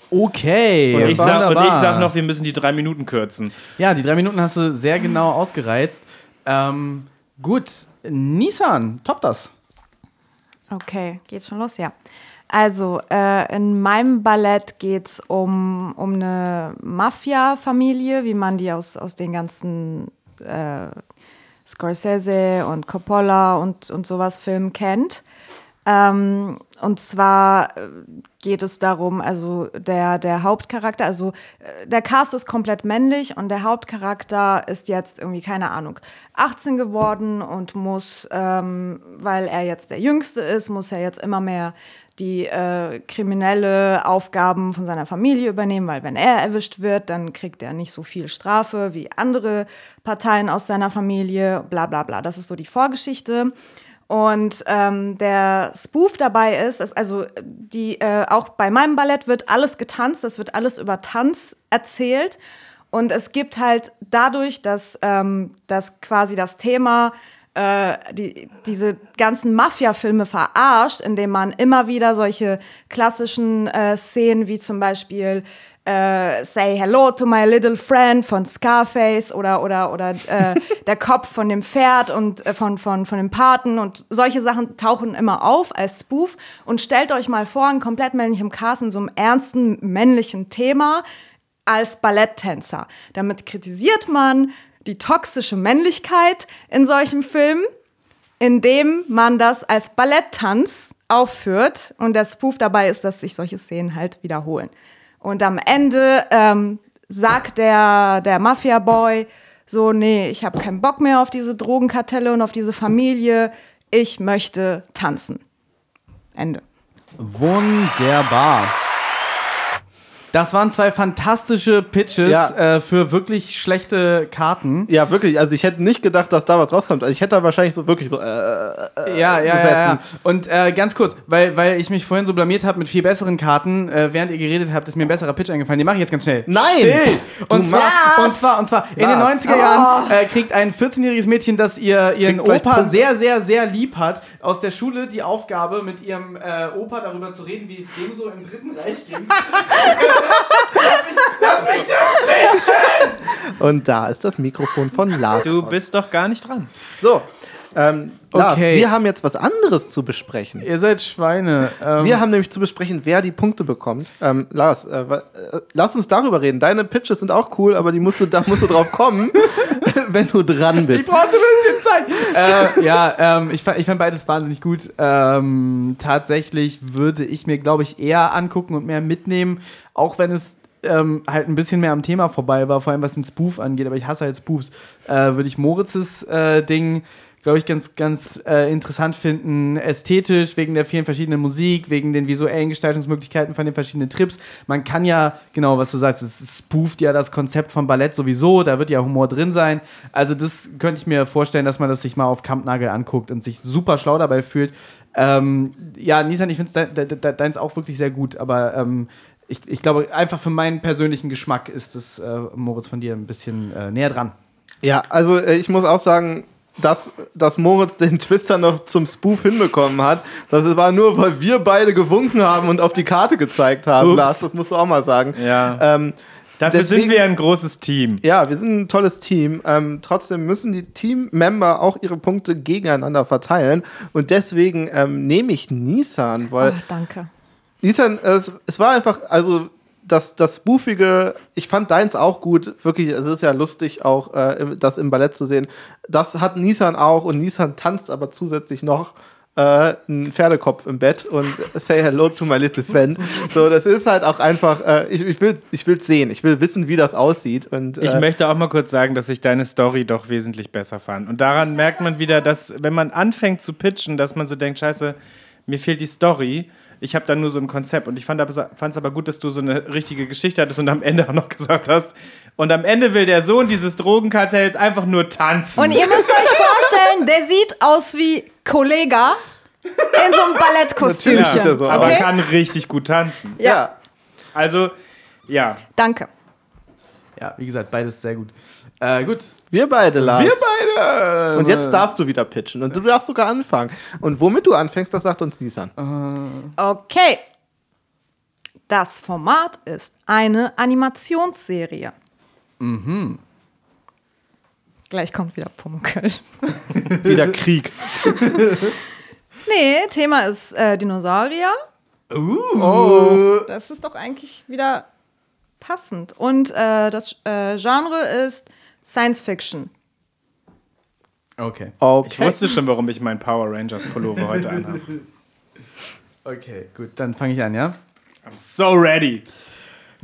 Okay. Und ich, sag, und ich sag noch, wir müssen die drei Minuten kürzen. Ja, die drei Minuten hast du sehr genau ausgereizt. Ähm, gut, Nissan, top das. Okay, geht's schon los? Ja. Also, äh, in meinem Ballett geht es um, um eine Mafia-Familie, wie man die aus, aus den ganzen äh, Scorsese und Coppola und, und sowas Filmen kennt. Ähm, und zwar äh, geht es darum, also der, der Hauptcharakter, also äh, der Cast ist komplett männlich und der Hauptcharakter ist jetzt irgendwie, keine Ahnung, 18 geworden und muss, ähm, weil er jetzt der Jüngste ist, muss er jetzt immer mehr die äh, kriminelle Aufgaben von seiner Familie übernehmen, weil wenn er erwischt wird, dann kriegt er nicht so viel Strafe wie andere Parteien aus seiner Familie, bla bla bla. Das ist so die Vorgeschichte. Und ähm, der Spoof dabei ist, ist also die, äh, auch bei meinem Ballett wird alles getanzt, es wird alles über Tanz erzählt. Und es gibt halt dadurch, dass, ähm, dass quasi das Thema die, diese ganzen Mafia-Filme verarscht, indem man immer wieder solche klassischen äh, Szenen wie zum Beispiel äh, Say Hello to My Little Friend von Scarface oder oder oder äh, der Kopf von dem Pferd und äh, von von von dem Paten und solche Sachen tauchen immer auf als Spoof und stellt euch mal vor, ein komplett männlichem Cast in so einem ernsten männlichen Thema als Balletttänzer. Damit kritisiert man die toxische Männlichkeit in solchen Filmen, indem man das als Balletttanz aufführt und der Spoof dabei ist, dass sich solche Szenen halt wiederholen. Und am Ende ähm, sagt der, der Mafia-Boy so, nee, ich habe keinen Bock mehr auf diese Drogenkartelle und auf diese Familie, ich möchte tanzen. Ende. Wunderbar. Das waren zwei fantastische Pitches Ja. äh, für wirklich schlechte Karten. Ja, wirklich. Also ich hätte nicht gedacht, dass da was rauskommt. Also ich hätte da wahrscheinlich so wirklich so. Äh, äh, Ja, ja, ja, gesessen. ja. Und äh, ganz kurz, weil, weil ich mich vorhin so blamiert habe mit viel besseren Karten, äh, während ihr geredet habt, ist mir ein besserer Pitch eingefallen. Den mache ich jetzt ganz schnell. Nein! Still! Und Du zwar, und zwar, und zwar, in den Was? 90er Jahren äh, kriegt ein 14-jähriges Mädchen, das ihr, ihren Kriegst Opa sehr, sehr, sehr lieb hat, aus der Schule die Aufgabe, mit ihrem äh, Opa darüber zu reden, wie es dem so im Dritten Reich ging. Lass mich das Und da ist das Mikrofon von Lars. Du bist doch gar nicht dran. So. Ähm, Lars, Okay. wir haben jetzt was anderes zu besprechen. Ihr seid Schweine. Ähm, Wir haben nämlich zu besprechen, wer die Punkte bekommt. Ähm, Lars, äh, äh, lass uns darüber reden. Deine Pitches sind auch cool, aber die musst du, da musst du drauf kommen, wenn du dran Ich bist. brauchte ein bisschen Zeit. äh, ja, ähm, ich, fand, ich fand beides wahnsinnig gut. Ähm, tatsächlich würde ich mir, glaube ich, eher angucken und mehr mitnehmen, auch wenn es ähm, halt ein bisschen mehr am Thema vorbei war, vor allem was den Spoof angeht, aber ich hasse halt Spoofs, äh, würde ich Moritzes äh, Ding, glaube ich, ganz, ganz äh, interessant finden. Ästhetisch, wegen der vielen verschiedenen Musik, wegen den visuellen Gestaltungsmöglichkeiten von den verschiedenen Trips. Man kann ja, genau, was du sagst, es spooft ja das Konzept von Ballett sowieso, da wird ja Humor drin sein. Also das könnte ich mir vorstellen, dass man das sich mal auf Kampnagel anguckt und sich super schlau dabei fühlt. Ähm, ja, Nissan, ich finde dein, de, de, deins auch wirklich sehr gut, aber ähm, ich, ich glaube, einfach für meinen persönlichen Geschmack ist das äh, Moritz von dir ein bisschen äh, näher dran. Ja, also äh, ich muss auch sagen, dass, dass Moritz den Twister noch zum Spoof hinbekommen hat, das war nur, weil wir beide gewunken haben und auf die Karte gezeigt haben, Ups. Lars, das musst du auch mal sagen. Ja. Ähm, Dafür deswegen- sind wir ein großes Team. Ja, wir sind ein tolles Team. Ähm, trotzdem müssen die Teammember auch ihre Punkte gegeneinander verteilen. Und deswegen ähm, nehme ich Nissan, weil Ach, danke. Nissan, es, es war einfach, also das, das Spoofige, ich fand deins auch gut. Wirklich, es ist ja lustig, auch äh, das im Ballett zu sehen. Das hat Nissan auch und Nissan tanzt aber zusätzlich noch. äh, einen Pferdekopf im Bett und say hello to my little friend. So, das ist halt auch einfach, äh, ich, ich will es ich sehen, ich will wissen, wie das aussieht. Und, Ich äh, möchte auch mal kurz sagen, dass ich deine Story doch wesentlich besser fand. Und daran merkt man wieder, dass, wenn man anfängt zu pitchen, dass man so denkt, scheiße, mir fehlt die Story. Ich habe da nur so ein Konzept. Und ich fand es aber gut, dass du so eine richtige Geschichte hattest und am Ende auch noch gesagt hast. Und am Ende will der Sohn dieses Drogenkartells einfach nur tanzen. Und ihr müsst euch vorstellen, der sieht aus wie Kollega in so einem Ballettkostümchen. so aber okay? kann richtig gut tanzen. ja. Also, ja. Danke. Ja, wie gesagt, beides sehr gut. Äh, gut. Wir beide, Lars. Wir beide! Und jetzt darfst du wieder pitchen. Und du darfst sogar anfangen. Und womit du anfängst, das sagt uns Nisan. Okay. Das Format ist eine Animationsserie. Mhm. Gleich kommt wieder Pumuckl. Wieder Krieg. Nee, Thema ist äh, Dinosaurier. Uh. Das ist doch eigentlich wieder passend. Und äh, das äh, Genre ist Science Fiction. Okay. Okay. Ich wusste schon, warum ich meinen Power Rangers Pullover heute anhabe. Okay, gut, dann fange ich an, ja? I'm so ready.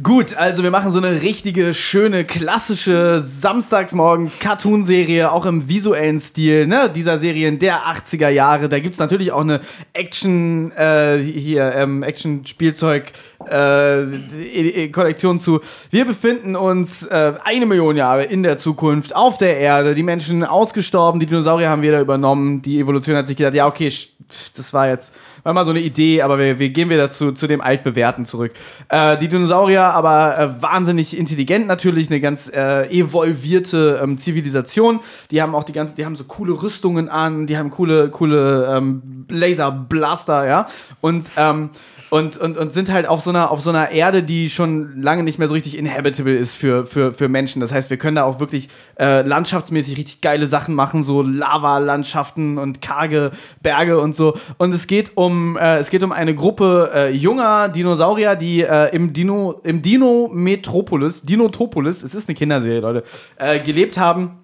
Gut, also wir machen so eine richtige, schöne, klassische Samstagsmorgens Cartoonserie, auch im visuellen Stil, ne, dieser Serien der 80er Jahre. Da gibt's natürlich auch eine Action, äh, hier, ähm, Action-Spielzeug, äh, e- Kollektion zu. Wir befinden uns äh, eine Million Jahre in der Zukunft auf der Erde. Die Menschen ausgestorben, die Dinosaurier haben wieder übernommen. Die Evolution hat sich gedacht, ja, okay, das war jetzt war mal so eine Idee, aber wir, wir gehen wieder zu, zu dem Altbewährten zurück. Äh, die Dinosaurier aber äh, wahnsinnig intelligent natürlich, eine ganz äh, evolvierte ähm, Zivilisation. Die haben auch die ganzen, die haben so coole Rüstungen an, die haben coole, coole ähm, Laserblaster, ja. Und ähm, und, und, und sind halt auf so, einer, auf so einer Erde, die schon lange nicht mehr so richtig inhabitable ist für, für, für Menschen. Das heißt, wir können da auch wirklich äh, landschaftsmäßig richtig geile Sachen machen, so Lavalandschaften und karge Berge und so. Und es geht um, äh, es geht um eine Gruppe äh, junger Dinosaurier, die äh, im Dino, im Dino Metropolis, Dinotopolis, es ist eine Kinderserie, Leute, äh, gelebt haben.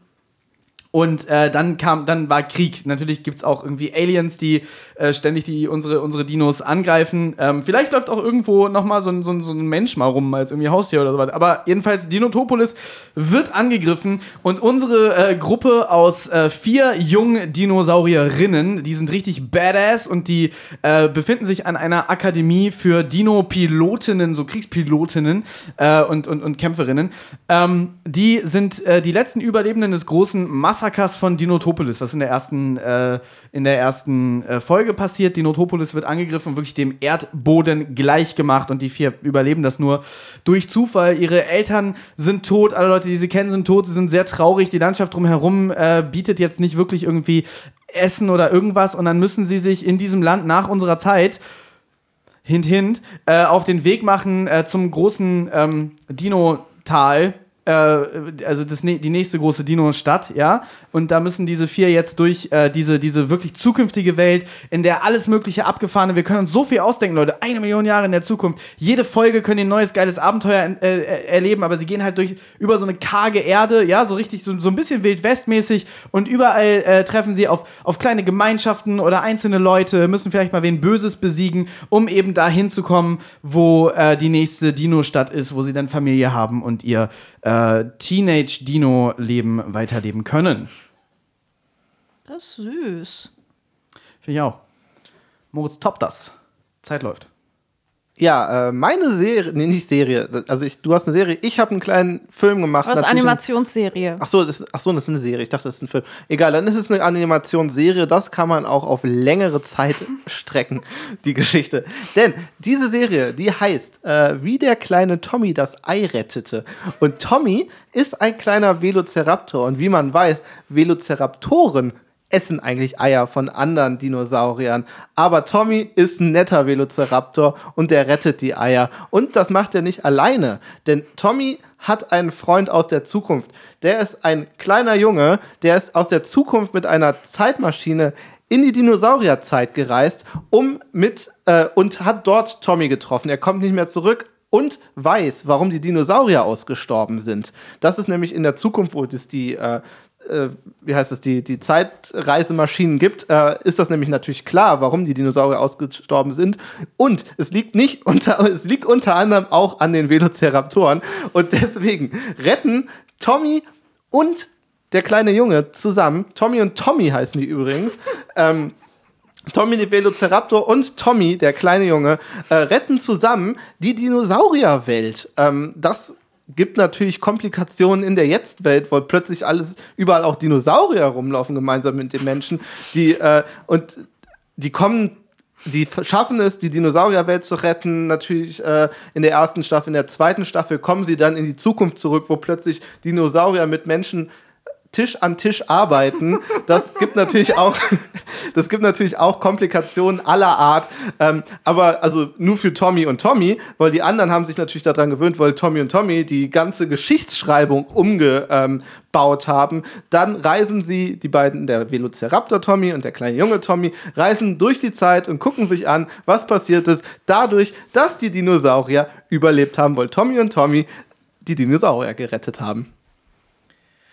Und äh, dann kam, dann war Krieg. Natürlich gibt es auch irgendwie Aliens, die äh, ständig die unsere, unsere Dinos angreifen. Ähm, vielleicht läuft auch irgendwo nochmal so, so, so ein Mensch mal rum als irgendwie Haustier oder so was. Aber jedenfalls, Dinotopolis wird angegriffen und unsere äh, Gruppe aus äh, vier jungen Dinosaurierinnen, die sind richtig badass und die äh, befinden sich an einer Akademie für Dino-Pilotinnen, so Kriegspilotinnen äh, und, und, und Kämpferinnen. Ähm, die sind die letzten Überlebenden des großen Massakers von Dinotopolis, was in der ersten, äh, in der ersten äh, Folge passiert. Dinotopolis wird angegriffen und wirklich dem Erdboden gleich gemacht und die vier überleben das nur durch Zufall. Ihre Eltern sind tot, alle Leute, die sie kennen, sind tot, sie sind sehr traurig. Die Landschaft drumherum äh, bietet jetzt nicht wirklich irgendwie Essen oder irgendwas und dann müssen sie sich in diesem Land nach unserer Zeit hint, hint, äh, auf den Weg machen äh, zum großen ähm, Dino-Tal. Äh, also das, die nächste große Dino-Stadt, ja. Und da müssen diese vier jetzt durch äh, diese, diese wirklich zukünftige Welt, in der alles Mögliche abgefahren ist. Wir können uns so viel ausdenken, Leute. Eine Million Jahre in der Zukunft. Jede Folge können die ein neues, geiles Abenteuer äh, äh, erleben, aber sie gehen halt durch über so eine karge Erde, ja, so richtig, so, so ein bisschen Wildwestmäßig. Und überall äh, treffen sie auf, auf kleine Gemeinschaften oder einzelne Leute, müssen vielleicht mal wen Böses besiegen, um eben da hinzukommen, wo äh, die nächste Dino-Stadt ist, wo sie dann Familie haben und ihr äh, Teenage-Dino-Leben weiterleben können. Das ist süß. Finde ich auch. Moritz, top das. Zeit läuft. Ja, äh, meine Serie, nee, nicht Serie, also ich, du hast eine Serie, ich habe einen kleinen Film gemacht. Was Animationsserie. Ach so, das, ach so, das ist eine Serie. Ich dachte, das ist ein Film. Egal, dann ist es eine Animationsserie. Das kann man auch auf längere Zeit strecken, die Geschichte. Denn diese Serie, die heißt, äh, wie der kleine Tommy das Ei rettete. Und Tommy ist ein kleiner Velociraptor. Und wie man weiß, Velociraptoren essen eigentlich Eier von anderen Dinosauriern. Aber Tommy ist ein netter Velociraptor und der rettet die Eier. Und das macht er nicht alleine, denn Tommy hat einen Freund aus der Zukunft. Der ist ein kleiner Junge, der ist aus der Zukunft mit einer Zeitmaschine in die Dinosaurierzeit gereist, um mit äh, und hat dort Tommy getroffen. Er kommt nicht mehr zurück, und weiß, warum die Dinosaurier ausgestorben sind. Das ist nämlich in der Zukunft, wo es die, äh, äh, wie heißt es, die, die Zeitreisemaschinen gibt, äh, ist das nämlich natürlich klar, warum die Dinosaurier ausgestorben sind. Und es liegt nicht unter, es liegt unter anderem auch an den Velociraptoren. Und deswegen retten Tommy und der kleine Junge zusammen, Tommy und Tommy heißen die übrigens, ähm, Tommy der Velociraptor und Tommy, der kleine Junge, äh, retten zusammen die Dinosaurierwelt. Ähm, das gibt natürlich Komplikationen in der Jetztwelt, wo plötzlich alles überall auch Dinosaurier rumlaufen gemeinsam mit den Menschen. Die äh, und die kommen die schaffen es, die Dinosaurierwelt zu retten. Natürlich äh, in der ersten Staffel, in der zweiten Staffel kommen sie dann in die Zukunft zurück, wo plötzlich Dinosaurier mit Menschen Tisch an Tisch arbeiten. Das gibt natürlich auch, das gibt natürlich auch Komplikationen aller Art. Ähm, aber also nur für Tommy und Tommy, weil die anderen haben sich natürlich daran gewöhnt, weil Tommy und Tommy die ganze Geschichtsschreibung umgebaut haben. Dann reisen sie, die beiden, der Velociraptor Tommy und der kleine Junge Tommy, reisen durch die Zeit und gucken sich an, was passiert ist, dadurch, dass die Dinosaurier überlebt haben, weil Tommy und Tommy die Dinosaurier gerettet haben.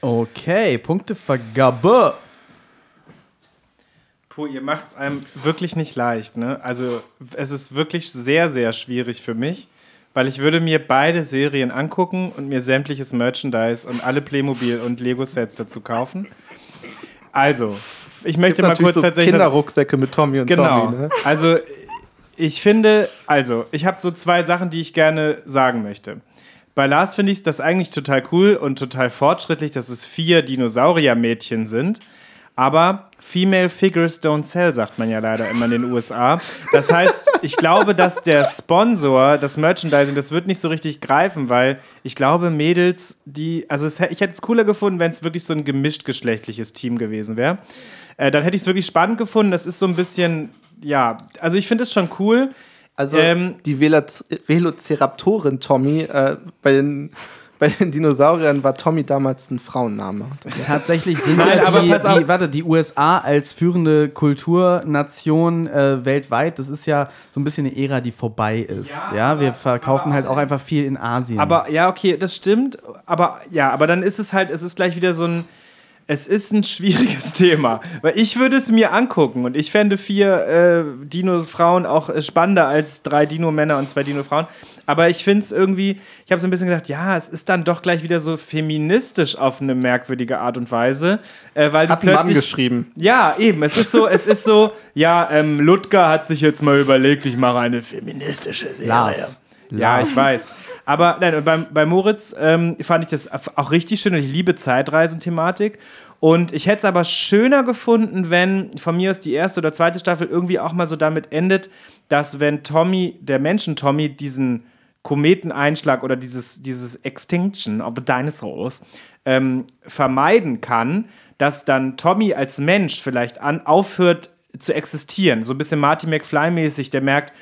Okay, Punktevergabe. Puh, ihr macht es einem wirklich nicht leicht, ne? Also es ist wirklich sehr, sehr schwierig für mich, weil ich würde mir beide Serien angucken und mir sämtliches Merchandise und alle Playmobil und Lego-Sets dazu kaufen. Also, ich möchte Gibt mal kurz so tatsächlich... Kinderrucksäcke mit Tommy und Genau. Tommy. Ne? Also ich finde, also ich habe so zwei Sachen, die ich gerne sagen möchte. Bei Lars finde ich das eigentlich total cool und total fortschrittlich, dass es vier Dinosaurier-Mädchen sind. Aber Female Figures don't sell, sagt man ja leider immer in den USA. Das heißt, ich glaube, dass der Sponsor, das Merchandising, das wird nicht so richtig greifen, weil ich glaube, Mädels, die, also es, ich hätte es cooler gefunden, wenn es wirklich so ein gemischt geschlechtliches Team gewesen wäre. Äh, dann hätte ich es wirklich spannend gefunden. Das ist so ein bisschen, ja, also ich finde es schon cool. Also Ähm, die Veloz Velociraptorin Tommy, äh, bei, den, bei den Dinosauriern war Tommy damals ein Frauenname. Tatsächlich sind Nein, ja aber die, die, warte, die USA als führende Kulturnation äh, weltweit, das ist ja so ein bisschen eine Ära, die vorbei ist. Ja, wir verkaufen halt auch einfach viel in Asien. Aber ja, okay, das stimmt. Aber ja, aber dann ist es halt, es ist gleich wieder so ein. Es ist ein schwieriges Thema, weil ich würde es mir angucken und ich fände vier äh, Dino-Frauen auch äh, spannender als drei Dino-Männer und zwei Dino-Frauen. Aber ich finde es irgendwie, ich habe so ein bisschen gedacht, ja, es ist dann doch gleich wieder so feministisch auf eine merkwürdige Art und Weise, äh, weil Hat du ein Mann plötzlich geschrieben. ja, eben. Es ist so, es ist so, ja, ähm, Ludger hat sich jetzt mal überlegt, ich mache eine feministische Serie. Lars. Ja, ich weiß. Aber nein, beim, bei Moritz ähm, fand ich das auch richtig schön und ich liebe Zeitreisenthematik. Und ich hätte es aber schöner gefunden, wenn von mir aus die erste oder zweite Staffel irgendwie auch mal so damit endet, dass wenn Tommy, der Menschen-Tommy, diesen Kometeneinschlag oder dieses, dieses Extinction of the Dinosaurs ähm, vermeiden kann, dass dann Tommy als Mensch vielleicht an, aufhört zu existieren. So ein bisschen Marty McFly-mäßig, der merkt,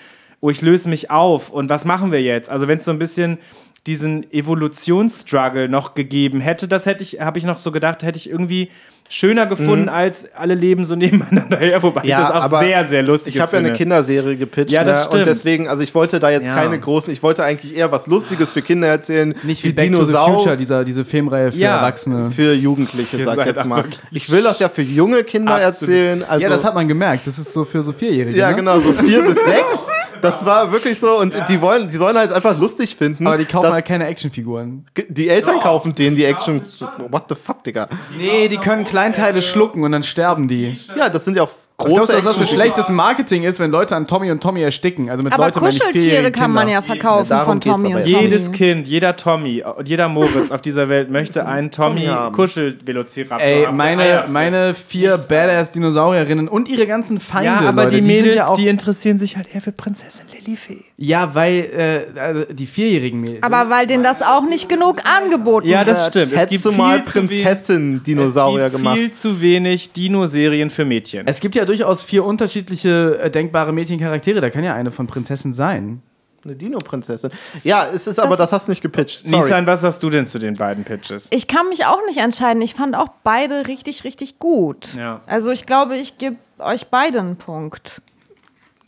oh, ich löse mich auf und was machen wir jetzt? Also wenn es so ein bisschen diesen Evolutionsstruggle noch gegeben hätte, das hätte ich, habe ich noch so gedacht, hätte ich irgendwie schöner gefunden, als alle leben so nebeneinander her, wobei ich das auch aber sehr, sehr lustig Ich habe ja eine. Kinderserie gepitcht. Ja, das ne? stimmt. Und deswegen, also ich wollte da jetzt Ja. keine großen, ich wollte eigentlich eher was Lustiges für Kinder erzählen. nicht wie Back to the Future, dieser, diese Filmreihe für Ja. Erwachsene. Für Jugendliche, Ihr sag seid jetzt mal. Ich will das ja für junge Kinder Absolut. erzählen. Also, ja, das hat man gemerkt. Das ist so für so Vierjährige. Ja, ne? genau, so vier bis sechs. Das war wirklich so. Und die wollen, die sollen halt einfach lustig finden. Aber die kaufen dass halt keine Actionfiguren. die Eltern kaufen denen die Action. What the fuck, Digga? Nee, die können Kleinteile schlucken und dann sterben die. Ja, das sind ja auch große du, was das für schlechtes Marketing ist, wenn Leute an Tommy und Tommy ersticken? Also mit Aber Leute ich Kuscheltiere kann man ja verkaufen von Tommy und ja. Tommy. Jedes Kind, jeder Tommy und jeder Moritz auf dieser Welt möchte einen Tommy haben. Tommy-Kuschel-Velociraptor Ey, meine, meine vier Badass-Dinosaurierinnen und ihre ganzen Feinde, Ja, aber Leute, die die sind Mädels, ja auch. die interessieren sich halt eher für Prinzessin Lilifee. ja, weil äh, also die vierjährigen Mädels. Aber weil denen das auch nicht genug angeboten Ja, das wird. stimmt. Es Hättest gibt du mal viel zu wenig- Prinzessin-Dinosaurier es gibt gemacht. viel zu wenig Dino-Serien für Mädchen. es gibt ja durchaus vier unterschiedliche äh, denkbare Mädchencharaktere. Da kann ja eine von Prinzessin sein. Eine Dino-Prinzessin. Ja, es ist aber, Das- das hast du nicht gepitcht. Sorry. Nissan, was sagst du denn zu den beiden Pitches? Ich kann mich auch nicht entscheiden. Ich fand auch beide richtig, richtig gut. Ja. Also ich glaube, ich gebe euch beide einen Punkt.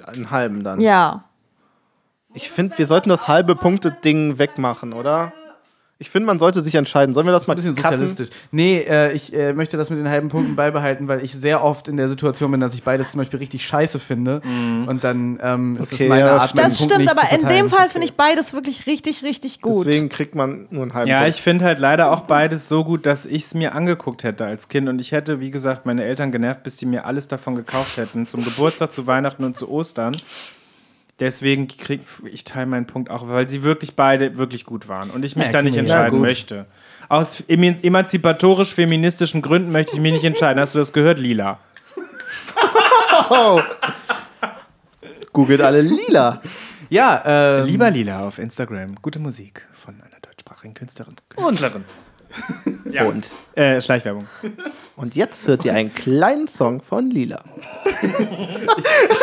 Einen halben dann. Ja. Ich finde, wir sollten das halbe Punkte-Ding wegmachen, oder? Ich finde, man sollte sich entscheiden. Sollen wir das, mal Ein bisschen cutten? sozialistisch. Nee, äh, ich äh, möchte das mit den halben Punkten beibehalten, weil ich sehr oft in der Situation bin, dass ich beides zum Beispiel richtig scheiße finde. Und dann ähm, ist Okay, es meine ja, Art, Das Punkt stimmt, nicht aber in dem Fall finde ich beides wirklich richtig, richtig gut. Deswegen kriegt man nur einen halben Ja, Punkt. ich finde halt leider auch beides so gut, dass ich es mir angeguckt hätte als Kind. Und ich hätte, wie gesagt, meine Eltern genervt, bis die mir alles davon gekauft hätten. Zum Geburtstag, zu Weihnachten und zu Ostern. Deswegen krieg ich teile meinen Punkt auch, weil sie wirklich beide wirklich gut waren. Und ich mich Ja, da nicht entscheiden Ja, möchte. Aus eman- emanzipatorisch-feministischen Gründen möchte ich mich nicht entscheiden. Hast du das gehört, Lila? Oh. Googelt alle lila. Ja, ähm, Lieber Lila auf Instagram. Gute Musik von einer deutschsprachigen Künstlerin. Künstlerin. Ja. Und, Äh, Schleichwerbung. und jetzt hört ihr einen kleinen Song von Lila.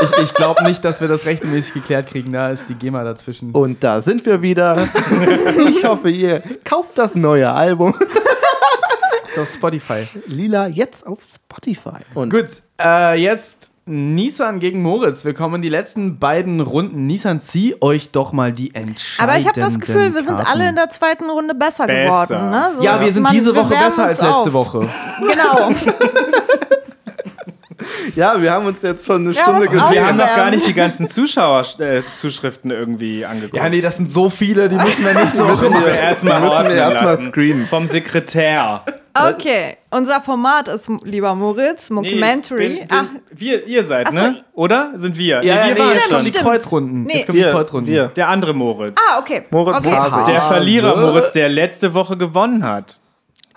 ich, ich glaube nicht, dass wir das rechtmäßig geklärt kriegen. Da ist die GEMA dazwischen. Und da sind wir wieder. Ich hoffe, ihr kauft das neue Album. Ist auf Spotify. Lila jetzt auf Spotify. Und Gut, äh, jetzt Nissan gegen Moritz. Wir kommen in die letzten beiden Runden. Nissan, zieh euch doch mal die entscheidenden aber ich habe das Gefühl, wir sind Karten. alle in der zweiten Runde besser, Besser. geworden. Ne? So, Ja, wir sind man- diese Woche besser als letzte auf. Woche. Genau. ja, wir haben uns jetzt schon eine Ja, Stunde gesehen. Wir haben noch gar nicht die ganzen Zuschauerzuschriften irgendwie angeguckt. Ja, nee, das sind so viele, die müssen wir nicht so müssen müssen wir erstmal ordnen erstmal lassen. screenen. Vom Sekretär. Okay, unser Format ist, lieber Moritz, Mockumentary. Nee, bin, ah, bin, wir, ihr seid, Ach so, ne? Oder? Sind wir? Ja, wir nee, waren schon. die. Kreuzrunden. Nee. Jetzt kommen die Wir, Kreuzrunden. wir. Der andere Moritz. ah, okay. Moritz okay. Hase. Der Verlierer so. Moritz, der letzte Woche gewonnen hat.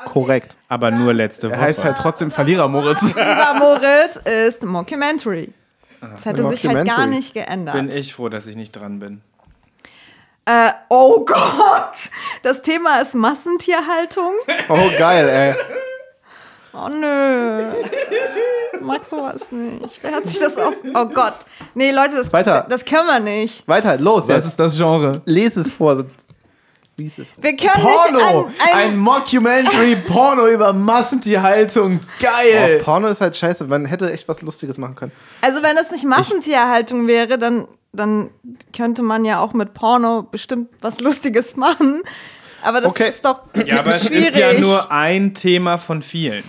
Korrekt. Aber nur letzte Woche. Er heißt halt trotzdem Verlierer Moritz. Lieber Moritz ist Mockumentary. Das hätte sich halt gar nicht geändert. bin ich froh, dass ich nicht dran bin. Äh, oh Gott! Das Thema ist Massentierhaltung. Oh, geil, ey. Oh nö. Mag sowas nicht. Wer hat sich das aus. Oh Gott. Nee, Leute, das, Weiter. das können wir nicht. Weiter, los. Was Jetzt. ist das Genre? Lese es vor. Lies es vor. Wir können Porno! nicht ein, Ein ein, Mockumentary-Porno über Massentierhaltung. Geil! Oh, Porno ist halt scheiße. Man hätte echt was Lustiges machen können. Also wenn es nicht Massentierhaltung wäre, dann, dann könnte man ja auch mit Porno bestimmt was Lustiges machen. Aber das Okay. ist doch Ja, aber es schwierig. ist ja nur ein Thema von vielen.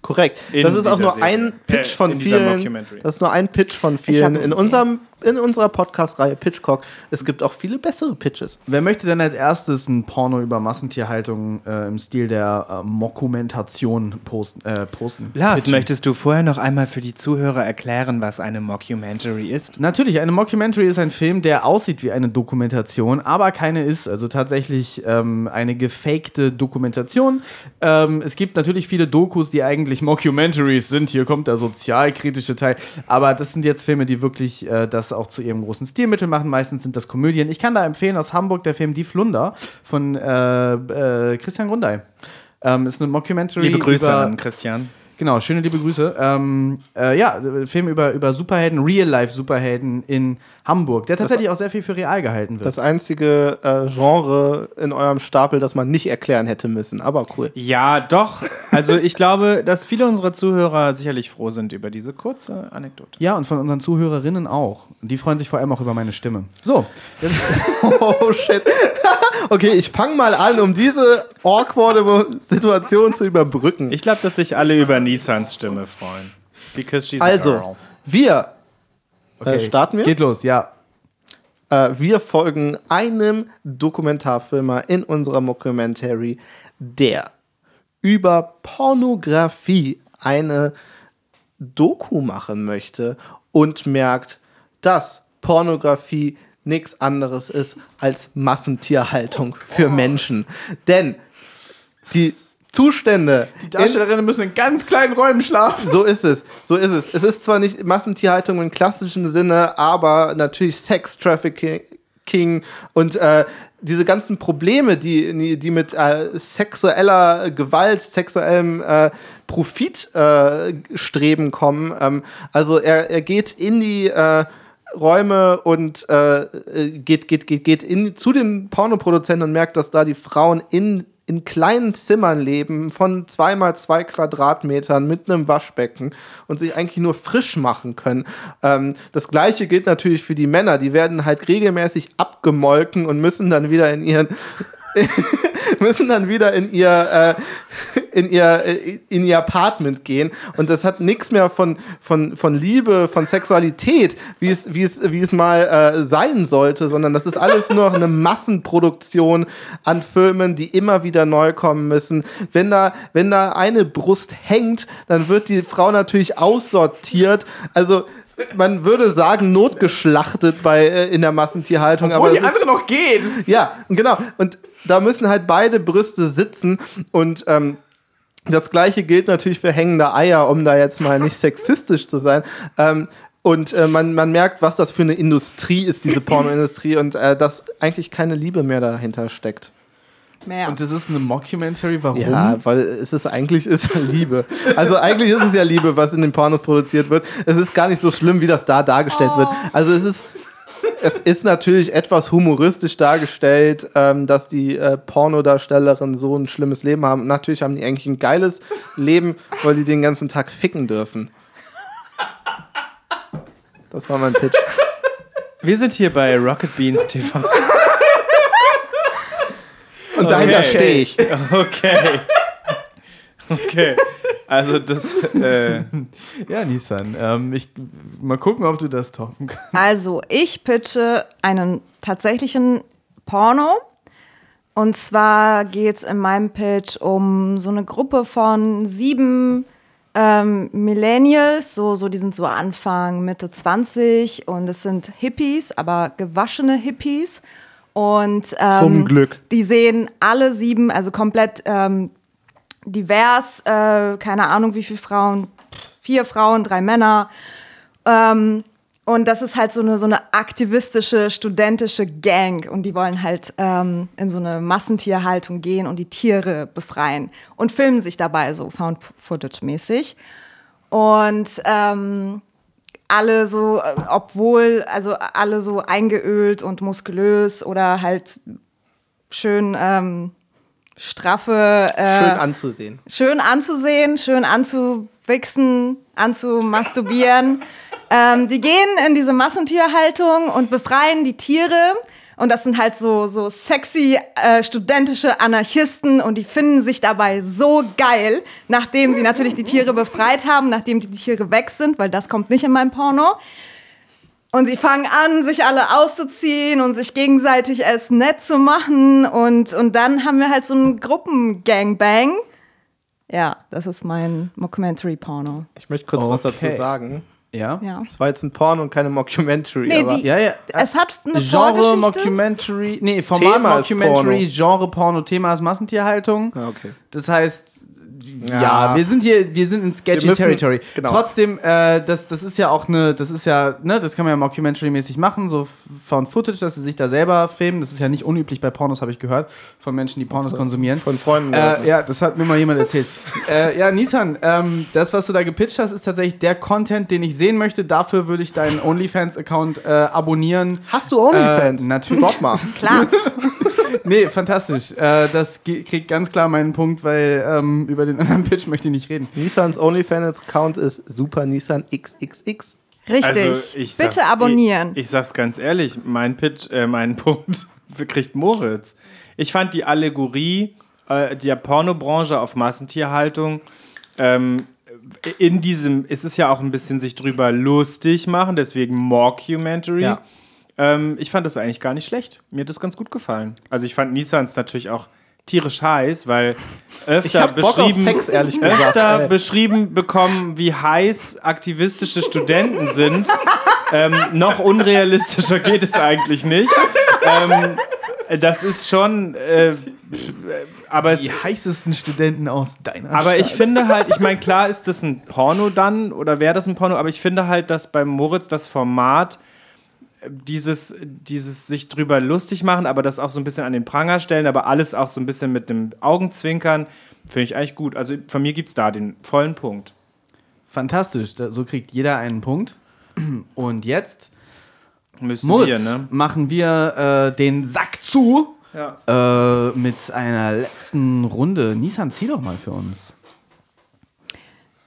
Korrekt. In das ist auch nur Serie. ein Pitch Äh, von in dieser vielen. Mockumentary. Das ist nur ein Pitch von vielen in, unserem, in unserer Podcast-Reihe Pitchcock. Es gibt auch viele bessere Pitches. Wer möchte denn als erstes ein Porno über Massentierhaltung äh, im Stil der äh, Mockumentation posten? Äh, posten Lars, Pitchen? möchtest du vorher noch einmal für die Zuhörer erklären, was eine Mockumentary ist? Natürlich, eine Mockumentary ist ein Film, der aussieht wie eine Dokumentation, aber keine ist. Also tatsächlich ähm, eine gefakte Dokumentation. Ähm, es gibt natürlich viele Dokus, die eigentlich Mockumentaries sind. Hier kommt der sozialkritische Teil. Aber das sind jetzt Filme, die wirklich äh, das auch zu ihrem großen Stilmittel machen. Meistens sind das Komödien. Ich kann da empfehlen aus Hamburg der Film Die Flunder von äh, äh, Christian Grundei. Ähm, ist eine Mockumentary Liebe Grüße über an Christian. Genau, schöne liebe Grüße. Ähm, äh, ja, Film über, über Superhelden, Real-Life-Superhelden in Hamburg, der tatsächlich auch sehr viel für real gehalten wird. Das einzige äh, Genre in eurem Stapel, das man nicht erklären hätte müssen. Aber cool. Ja, doch. Also ich glaube, dass viele unserer Zuhörer sicherlich froh sind über diese kurze Anekdote. ja, und von unseren Zuhörerinnen auch. Die freuen sich vor allem auch über meine Stimme. So, Oh shit. Okay, ich fange mal an, um diese awkwarde Situation zu überbrücken. Ich glaube, dass sich alle über Nissans Stimme freuen. Because she's a Also, wir okay. Äh, starten wir? Geht los, ja. Äh, wir folgen einem Dokumentarfilmer in unserer Mockumentary, der über Pornografie eine Doku machen möchte und merkt, dass Pornografie nichts anderes ist als Massentierhaltung für Menschen. Denn die Zustände Die Darstellerinnen müssen in ganz kleinen Räumen schlafen. so ist es. So ist es. Es ist zwar nicht Massentierhaltung im klassischen Sinne, aber natürlich Sex Trafficking und äh, diese ganzen Probleme, die, die mit äh, sexueller Gewalt, sexuellem äh, Profitstreben äh, kommen. Ähm, also er, er geht in die äh, Räume und äh, geht, geht, geht, geht in, zu den Pornoproduzenten und merkt, dass da die Frauen in, in kleinen Zimmern leben von zweimal zwei Quadratmetern mit einem Waschbecken und sich eigentlich nur frisch machen können. Ähm, das gleiche gilt natürlich für die Männer. Die werden halt regelmäßig abgemolken und müssen dann wieder in ihren müssen dann wieder in ihr, äh, in ihr, äh, in ihr Apartment gehen. Und das hat nichts mehr von, von, von Liebe, von Sexualität, wie es, wie es, wie es mal äh, sein sollte, sondern das ist alles nur noch eine Massenproduktion an Filmen, die immer wieder neu kommen müssen. Wenn da, wenn da eine Brust hängt, dann wird die Frau natürlich aussortiert. Also man würde sagen, notgeschlachtet bei, äh, in der Massentierhaltung. Obwohl aber die andere noch geht. ja, genau. Und da müssen halt beide Brüste sitzen und ähm, das gleiche gilt natürlich für hängende Eier, um da jetzt mal nicht sexistisch zu sein. Ähm, und äh, man, man merkt, was das für eine Industrie ist, diese Pornoindustrie, und äh, dass eigentlich keine Liebe mehr dahinter steckt. Mehr. Und das ist eine Mockumentary, warum? Ja, weil es ist eigentlich ist ja Liebe. Also eigentlich ist es ja Liebe, was in den Pornos produziert wird. Es ist gar nicht so schlimm, wie das da dargestellt wird. Also es ist es ist natürlich etwas humoristisch dargestellt, ähm, dass die äh, Pornodarstellerinnen so ein schlimmes Leben haben. Natürlich haben die eigentlich ein geiles Leben, weil die den ganzen Tag ficken dürfen. Das war mein Pitch. Wir sind hier bei Rocket Beans TV. Und dahinter Okay. stehe ich. Okay. Okay. Also das, äh, Ja, Nissan. Ähm, ich, mal gucken, ob du das toppen kannst. Also, ich pitche einen tatsächlichen Porno. Und zwar geht es in meinem Pitch um so eine Gruppe von sieben ähm, Millennials, so, so, die sind so Anfang, Mitte 20 und es sind Hippies, aber gewaschene Hippies. Und ähm, Zum Glück. die sehen alle sieben, also komplett ähm, divers, äh, keine Ahnung wie viele Frauen, vier Frauen, drei Männer. Ähm, und das ist halt so eine, so eine aktivistische, studentische Gang. Und die wollen halt ähm, in so eine Massentierhaltung gehen und die Tiere befreien. Und filmen sich dabei so Found-Footage-mäßig. Und ähm, alle so, äh, obwohl, also alle so eingeölt und muskulös oder halt schön ähm, straffe. Äh, Schön anzusehen. schön anzusehen, schön anzuwichsen, anzumasturbieren. ähm, die gehen in diese Massentierhaltung und befreien die Tiere. Und das sind halt so, so sexy äh, studentische Anarchisten und die finden sich dabei so geil, nachdem sie natürlich die Tiere befreit haben, nachdem die Tiere weg sind, weil das kommt nicht in meinem Porno. Und sie fangen an, sich alle auszuziehen und sich gegenseitig es nett zu machen. Und, und dann haben wir halt so einen Gruppengangbang. Ja, das ist mein Mockumentary-Porno. Ich möchte kurz was Okay. dazu sagen. Ja? Ja. Es war jetzt ein Porno und keine Mockumentary. Nee, aber die- Ja, ja. Es hat eine Genre. Mockumentary, nee, Format Thema Mockumentary, Genre Porno, Thema ist Massentierhaltung. Ah, okay. Das heißt, ja, Ja. wir sind hier, wir sind in sketchy müssen- Territory. genau. Trotzdem, äh, das, das ist ja auch eine, das ist ja, ne, das kann man ja Mockumentary-mäßig machen, so Found Footage, dass sie sich da selber filmen. Das ist ja nicht unüblich bei Pornos, habe ich gehört, von Menschen, die Pornos konsumieren. Von Freunden. Äh, ja, das hat mir mal jemand erzählt. äh, ja, Nissan, ähm, das, was du da gepitcht hast, ist tatsächlich der Content, den ich sehen möchte. Dafür würde ich deinen OnlyFans-Account äh, abonnieren. Hast du OnlyFans? Äh, natürlich. Bock mal. Klar. Nee, fantastisch. Äh, das kriegt ganz klar meinen Punkt, weil ähm, über den anderen Pitch möchte ich nicht reden. Nissans OnlyFans-Account ist Super Nissan XXX. Richtig. also ich Bitte abonnieren. Ich, ich sag's ganz ehrlich, mein Pitch, äh, mein Punkt kriegt Moritz. Ich fand die Allegorie äh, der Pornobranche auf Massentierhaltung ähm, in diesem, es ist ja auch ein bisschen sich drüber lustig machen, deswegen Mockumentary. Ja. Ähm, ich fand das eigentlich gar nicht schlecht. Mir hat das ganz gut gefallen. Also ich fand Nissans natürlich auch tierisch heiß, weil öfter Ich beschrieben, Sex, öfter ey. beschrieben bekommen, wie heiß aktivistische Studenten sind. ähm, noch unrealistischer geht es eigentlich nicht. Ähm, das ist schon, äh, aber es, Die heißesten Studenten aus deiner aber ich Stadt. finde halt, ich meine, klar ist das ein Porno dann oder wäre das ein Porno, aber ich finde halt, dass bei Moritz das Format dieses, dieses sich drüber lustig machen, aber das auch so ein bisschen an den Pranger stellen, aber alles auch so ein bisschen mit einem Augenzwinkern, finde ich eigentlich gut. Also von mir gibt es da den vollen Punkt. Fantastisch. So kriegt jeder einen Punkt. Und jetzt, Müssen Moritz, wir, ne? machen wir äh, den Sack zu Ja. äh, mit einer letzten Runde. Nissan, zieh doch mal für uns.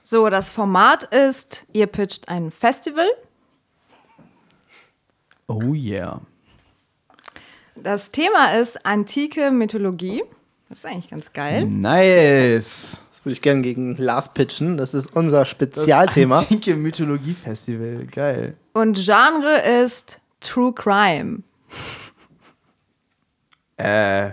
So, das Format ist, ihr pitcht ein Festival. Oh yeah. Das Thema ist antike Mythologie. Das ist eigentlich ganz geil. Nice. Das würde ich gerne gegen Lars pitchen. Das ist unser Spezialthema. Antike Mythologie-Festival. Geil. Und Genre ist True Crime. Äh.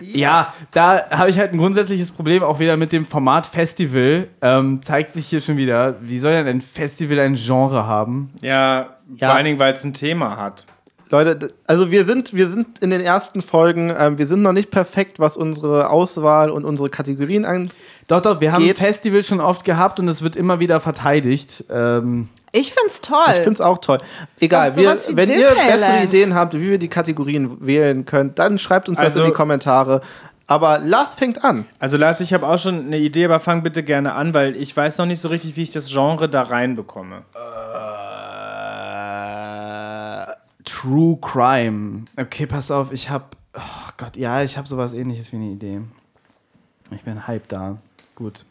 Ja, da habe ich halt ein grundsätzliches Problem auch wieder mit dem Format Festival. Ähm, zeigt sich hier schon wieder, wie soll denn ein Festival ein Genre haben? Ja, Ja. vor allen Dingen, weil es ein Thema hat. Leute, also wir sind, wir sind in den ersten Folgen, ähm, wir sind noch nicht perfekt, was unsere Auswahl und unsere Kategorien angeht. Doch, doch, wir haben Geht. Festival schon oft gehabt und es wird immer wieder verteidigt. Ähm, Ich find's toll. Ich finde es auch toll. Egal, wir, wenn ihr bessere. Ideen habt, wie wir die Kategorien wählen können, dann schreibt uns das Also- in die Kommentare. Aber Lars fängt an. Also Lars, ich habe auch schon eine Idee, aber fang bitte gerne an, weil ich weiß noch nicht so richtig, wie ich das Genre da reinbekomme. äh, True Crime. Okay, pass auf, ich habe. Oh Gott, ja, ich habe sowas ähnliches wie eine Idee. Ich bin hype da. Gut.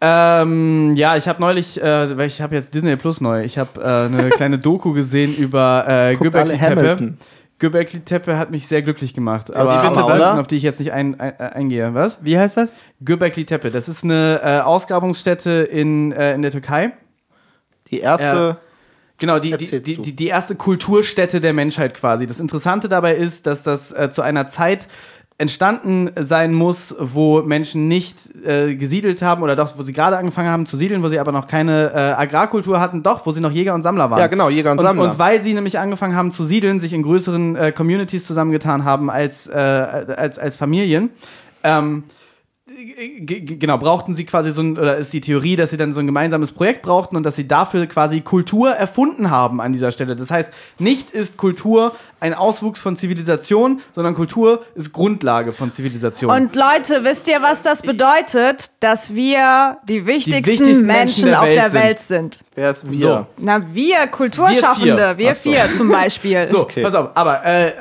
Ähm, ja, ich habe neulich, äh, weil ich habe jetzt Disney Plus neu, ich habe äh, eine kleine Doku gesehen über äh, Göbekli Tepe. Göbekli Tepe hat mich sehr glücklich gemacht. Aber Hammer, aber oder? auf die ich jetzt nicht ein, ein, äh, eingehe. Was? Wie heißt das? Göbekli Tepe, das ist eine äh, Ausgrabungsstätte in, äh, in der Türkei. Die erste. Genau, die, die, die, die, erste Kulturstätte der Menschheit quasi. Das Interessante dabei ist, dass das äh, zu einer Zeit entstanden sein muss, wo Menschen nicht äh, gesiedelt haben oder doch, wo sie gerade angefangen haben zu siedeln, wo sie aber noch keine äh, Agrarkultur hatten, doch, wo sie noch Jäger und Sammler waren. Ja, genau, Jäger und Sammler. Und weil sie nämlich angefangen haben zu siedeln, sich in größeren äh, Communities zusammengetan haben als, äh, als, als Familien, ähm, genau, brauchten sie quasi so ein, oder ist die Theorie, dass sie dann so ein gemeinsames Projekt brauchten und dass sie dafür quasi Kultur erfunden haben an dieser Stelle. Das heißt, nicht ist Kultur ein Auswuchs von Zivilisation, sondern Kultur ist Grundlage von Zivilisation. Und Leute, wisst ihr, was das bedeutet? Dass wir die wichtigsten, wichtigsten Menschen Menschen, der auf Welt der sind. Welt sind. Wer ist wir? So. Na, wir Kulturschaffende, wir Ach so. vier, zum Beispiel. so, Okay. pass auf, aber äh, äh,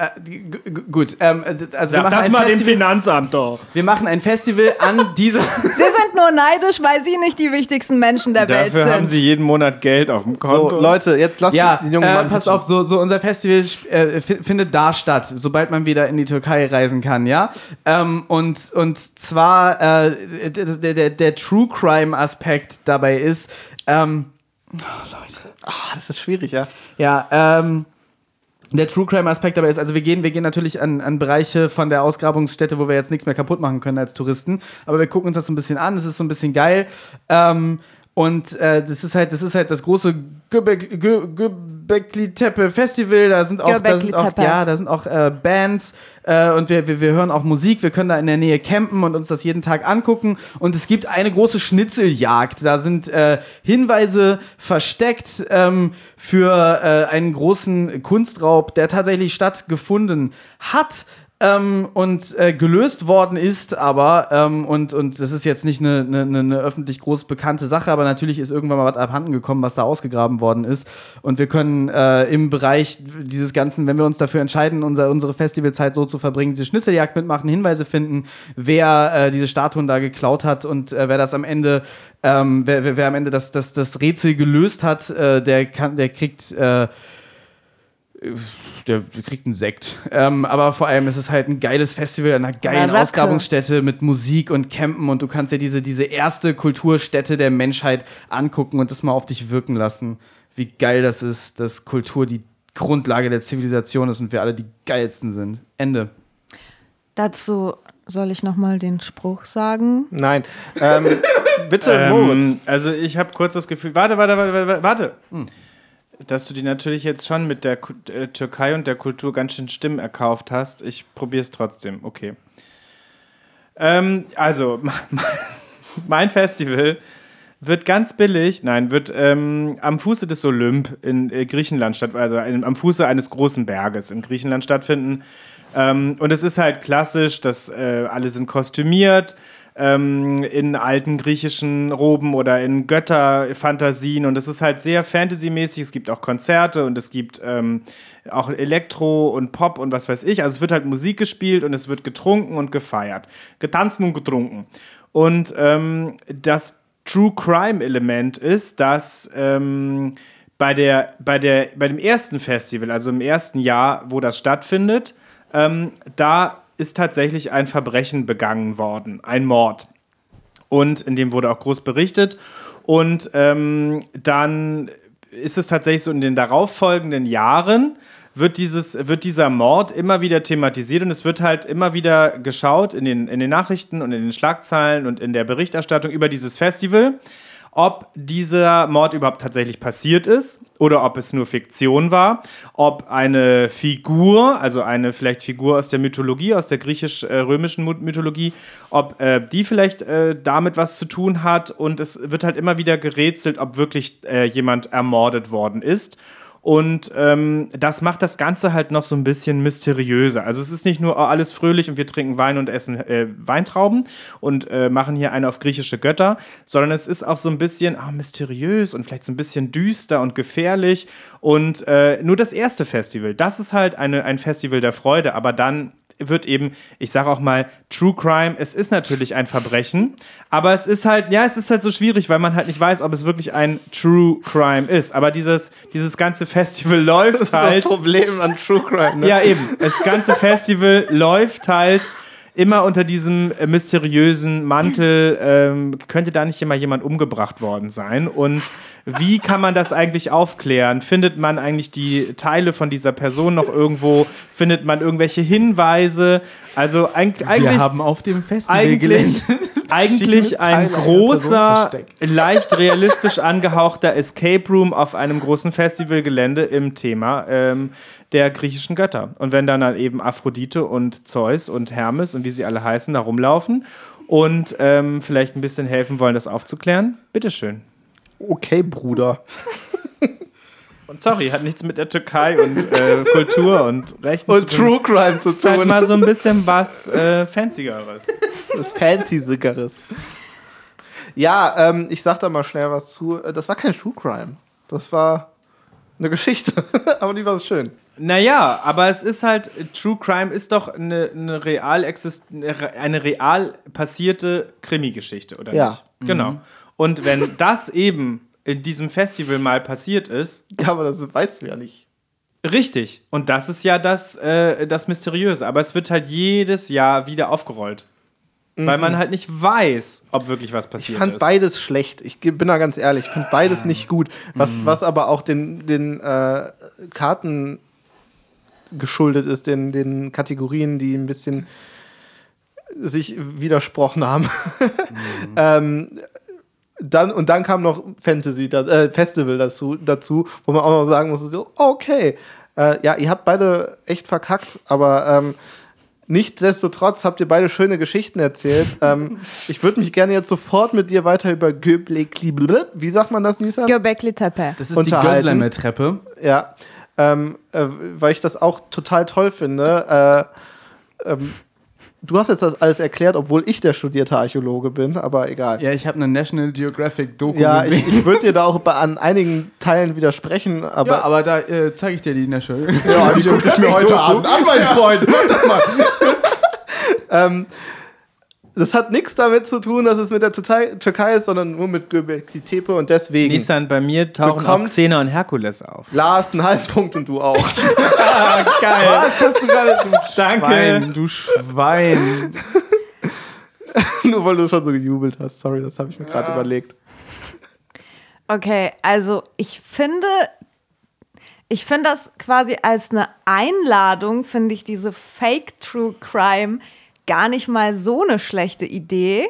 gut. Ähm, äh, also wir Sag machen, das ein mal dem Festival, Finanzamt doch. wir machen ein Festival an dieser. Sie sind nur neidisch, weil sie nicht die wichtigsten Menschen der Welt Dafür sind. haben sie jeden Monat Geld auf dem So, Konto. Leute, jetzt lasst Ja, den jungen äh, Mann pass pitchen. auf, so, so unser Festival äh, findet da statt, sobald man wieder in die Türkei reisen kann, ja. Ähm, und, und zwar äh, der, der, der True Crime Aspekt dabei ist, ähm, Ah, das ist schwierig, ja. ja, ähm, der True Crime Aspekt dabei ist, also wir gehen, wir gehen natürlich an, an Bereiche von der Ausgrabungsstätte, wo wir jetzt nichts mehr kaputt machen können als Touristen, aber wir gucken uns das so ein bisschen an, es ist so ein bisschen geil. Ähm, und äh, das ist halt, das ist halt das große Göbek- Gö- Göbekli Tepe Festival. Da sind auch, da sind auch ja, da sind auch äh, Bands äh, und wir, wir, wir hören auch Musik. Wir können da in der Nähe campen und uns das jeden Tag angucken. Und es gibt eine große Schnitzeljagd. Da sind äh, Hinweise versteckt ähm, für äh, einen großen Kunstraub, der tatsächlich stattgefunden hat. Ähm, und äh, gelöst worden ist, aber, ähm, und, und das ist jetzt nicht eine, eine, eine öffentlich groß bekannte Sache, aber natürlich ist irgendwann mal was abhanden gekommen, was da ausgegraben worden ist. Und wir können äh, im Bereich dieses Ganzen, wenn wir uns dafür entscheiden, unser, unsere Festivalzeit so zu verbringen, diese Schnitzeljagd mitmachen, Hinweise finden, wer äh, diese Statuen da geklaut hat und äh, wer das am Ende, ähm, wer, wer, wer am Ende das, das, das Rätsel gelöst hat, äh, der kann, der kriegt, äh, der kriegt einen Sekt. Ähm, aber vor allem ist es halt ein geiles Festival an einer geilen Baracke. Ausgrabungsstätte mit Musik und Campen und du kannst dir diese, diese erste Kulturstätte der Menschheit angucken und das mal auf dich wirken lassen. Wie geil das ist, dass Kultur die Grundlage der Zivilisation ist und wir alle die geilsten sind. Ende. Dazu soll ich nochmal den Spruch sagen. Nein. Ähm, bitte, Moritz. Ähm, also ich habe kurz das Gefühl, warte, warte, warte, warte, warte. Dass du die natürlich jetzt schon mit der Ku- äh, Türkei und der Kultur ganz schön Stimmen erkauft hast. Ich probiere es trotzdem, okay. Ähm, also, mein Festival wird ganz billig, nein, wird ähm, am Fuße des Olymp in äh, Griechenland statt, also in, am Fuße eines großen Berges in Griechenland stattfinden. Ähm, und es ist halt klassisch, dass äh, alle sind kostümiert ähm, in alten griechischen Roben oder in Götterfantasien und es ist halt sehr Fantasy-mäßig. Es gibt auch Konzerte und es gibt ähm, auch Elektro und Pop und was weiß ich. Also es wird halt Musik gespielt und es wird getrunken und gefeiert. Getanzt und getrunken. Und ähm, das True Crime Element ist, dass ähm, bei, der, bei, der, bei dem ersten Festival, also im ersten Jahr, wo das stattfindet, ähm, da ist tatsächlich ein Verbrechen begangen worden, ein Mord. Und in dem wurde auch groß berichtet. Und ähm, dann ist es tatsächlich so in den darauffolgenden Jahren wird, dieses, wird dieser Mord immer wieder thematisiert und es wird halt immer wieder geschaut in den, in den Nachrichten und in den Schlagzeilen und in der Berichterstattung über dieses Festival ob dieser Mord überhaupt tatsächlich passiert ist oder ob es nur Fiktion war, ob eine Figur, also eine vielleicht Figur aus der Mythologie, aus der griechisch-römischen Mythologie, ob äh, die vielleicht äh, damit was zu tun hat und es wird halt immer wieder gerätselt, ob wirklich äh, jemand ermordet worden ist. Und ähm, das macht das Ganze halt noch so ein bisschen mysteriöser. Also es ist nicht nur oh, alles fröhlich und wir trinken Wein und essen äh, Weintrauben und äh, machen hier eine auf griechische Götter, sondern es ist auch so ein bisschen oh, mysteriös und vielleicht so ein bisschen düster und gefährlich. Und äh, nur das erste Festival, das ist halt eine, ein Festival der Freude, aber dann wird eben, ich sage auch mal, True Crime, es ist natürlich ein Verbrechen, aber es ist halt, ja, es ist halt so schwierig, weil man halt nicht weiß, ob es wirklich ein True Crime ist. Aber dieses, dieses ganze Festival läuft Das ist halt. das Problem an True Crime. Ne? Ja, eben. Das ganze Festival läuft halt immer unter diesem äh, mysteriösen Mantel. Ähm, könnte da nicht immer jemand umgebracht worden sein? Und wie kann man das eigentlich aufklären? Findet man eigentlich die Teile von dieser Person noch irgendwo? Findet man irgendwelche Hinweise? Also eig Wir eigentlich haben auf dem Festivalgelände eigentlich, eigentlich ein großer, leicht realistisch angehauchter Escape Room auf einem großen Festivalgelände im Thema ähm, der griechischen Götter. Und wenn dann, dann eben Aphrodite und Zeus und Hermes und wie sie alle heißen, da rumlaufen und ähm, vielleicht ein bisschen helfen wollen, das aufzuklären, bitteschön. Okay, Bruder. Und sorry, hat nichts mit der Türkei und äh, Kultur und Rechten Und zu tun. True Crime zu Das ist halt tun. mal so ein bisschen was äh, Fancyeres. Das Fantasy-Sickeres. Ja, ähm, ich sag da mal schnell was zu. Äh, Das war kein True Crime. Das war eine Geschichte. Aber die war schön. Naja, aber es ist halt, True Crime ist doch eine, eine, real, exist eine real passierte Krimi-Geschichte, oder Ja. nicht? Genau. Und wenn das eben in diesem Festival mal passiert ist, Ja, aber das weißt du ja nicht. richtig. Und das ist ja das, äh, das Mysteriöse. Aber es wird halt jedes Jahr wieder aufgerollt. Weil man halt nicht weiß, ob wirklich was Ich passiert fand ist. beides schlecht. Ich bin da ganz ehrlich. Ich fand beides nicht gut. Was, Mhm. was aber auch den, den äh, Karten geschuldet ist, den, den Kategorien, die ein bisschen sich widersprochen haben. Mhm. ähm, dann, und dann kam noch Fantasy, da, äh, Festival dazu, dazu, wo man auch noch sagen muss, so, okay, äh, ja, ihr habt beide echt verkackt, aber ähm, nichtsdestotrotz habt ihr beide schöne Geschichten erzählt. ähm, ich würde mich gerne jetzt sofort mit dir weiter über Göbekli, wie sagt man das, Nisa? Göbekli Tepe. Das ist die. Gösleimer Treppe. Ja, ähm, äh, weil ich das auch total toll finde. Äh, ähm, du hast jetzt das alles erklärt, obwohl ich der studierte Archäologe bin, aber egal. Ja, ich habe eine National Geographic Doku Ja, ich, gesehen. ich würde dir da auch bei, an einigen Teilen widersprechen, aber. ja, aber da äh, zeige ich dir die National. Ja, die gucke ich mir heute Abend an, mein Freund. Warte mal. ähm, das hat nichts damit zu tun, dass es mit der Türkei, ist, sondern nur mit Göbekli Tepe und deswegen. Nissan, bei mir tauchen auch Xena und Herkules auf. Lars, einen halben Punkt und du auch. Geil. Was hast du gerade? Du Danke. Schwein, du Schwein. nur weil du schon so gejubelt hast. Sorry, das habe ich mir gerade überlegt. Okay, also ich finde, ich finde das quasi als eine Einladung, finde ich diese Fake True Crime gar nicht mal so eine schlechte Idee,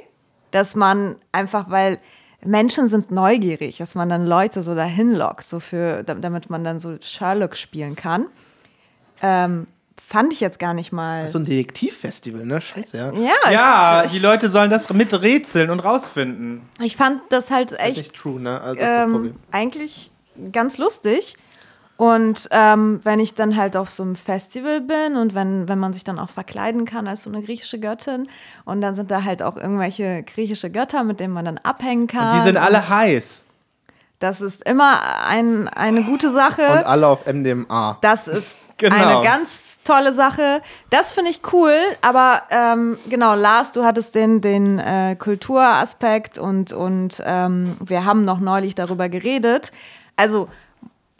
dass man einfach, weil Menschen sind neugierig, dass man dann Leute so dahin lockt, so für, damit man dann so Sherlock spielen kann. Ähm, fand ich jetzt gar nicht mal. So ein Detektivfestival, ne? Scheiße, ja. ja, Ja, ich, die Leute sollen das miträtseln und rausfinden. ich fand das halt Echt echt nicht true, ne? Also das ist das ähm, Problem. eigentlich ganz lustig. Und ähm, wenn ich dann halt auf so einem Festival bin und wenn, wenn man sich dann auch verkleiden kann als so eine griechische Göttin und dann sind da halt auch irgendwelche griechische Götter, mit denen man dann abhängen kann. Die sind alle Und heiß. Das ist immer ein, eine gute Und Sache. alle auf MDMA. Das ist Genau. eine ganz tolle Sache. Das finde ich cool, aber ähm, genau, Lars, du hattest den, den äh, Kulturaspekt und, und ähm, wir haben noch neulich darüber geredet. Also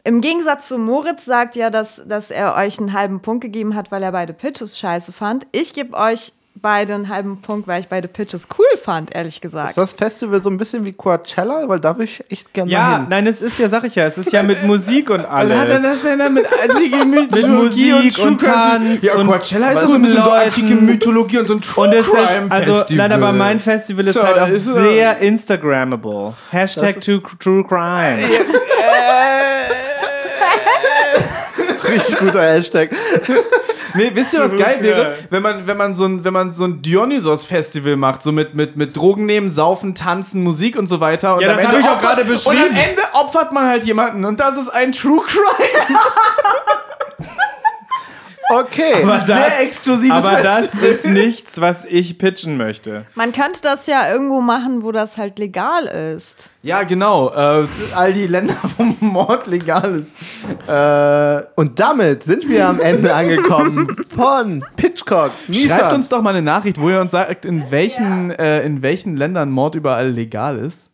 Im Gegensatz zu Moritz sagt ja, dass, dass er euch einen halben Punkt gegeben hat, weil er beide Pitches scheiße fand. Ich gebe euch beide einen halben Punkt, weil ich beide Pitches cool fand, ehrlich gesagt. Ist das Festival so ein bisschen wie Coachella? Weil da will ich echt gerne Ja, hin. nein, es ist ja, sag ich ja, es ist ja mit Musik und alles. Was hat er das denn dann mit antike Mythologie Musik und True Crime? Tanz Ja, und- Coachella ist ja so ein bisschen so Leuten- antike Mythologie und so ein True Und es ist, also, Festival. nein, aber mein Festival ist So, halt auch ist er- sehr Instagrammable. Hashtag true, true Crime. Richtig guter Hashtag. Nee, wisst ihr, was geil wäre? Wenn man, wenn man so ein, wenn man so ein Dionysos-Festival macht, so mit, mit, mit Drogen nehmen, Saufen, Tanzen, Musik und so weiter. Und Ja, das Ende hab ich auch gerade Und beschrieben. am Ende opfert man halt jemanden und das ist ein True Crime. Okay. Aber Sehr exklusives Aber das Festival. ist nichts, was ich pitchen möchte. Man könnte das ja irgendwo machen, wo das halt legal ist. Ja, genau. Äh, all die Länder, wo Mord legal ist. Äh, Und damit sind wir am Ende angekommen von Pitchcock. Nissan. schreibt uns doch mal eine Nachricht, wo ihr uns sagt, in welchen, äh, in welchen Ländern Mord überall legal ist.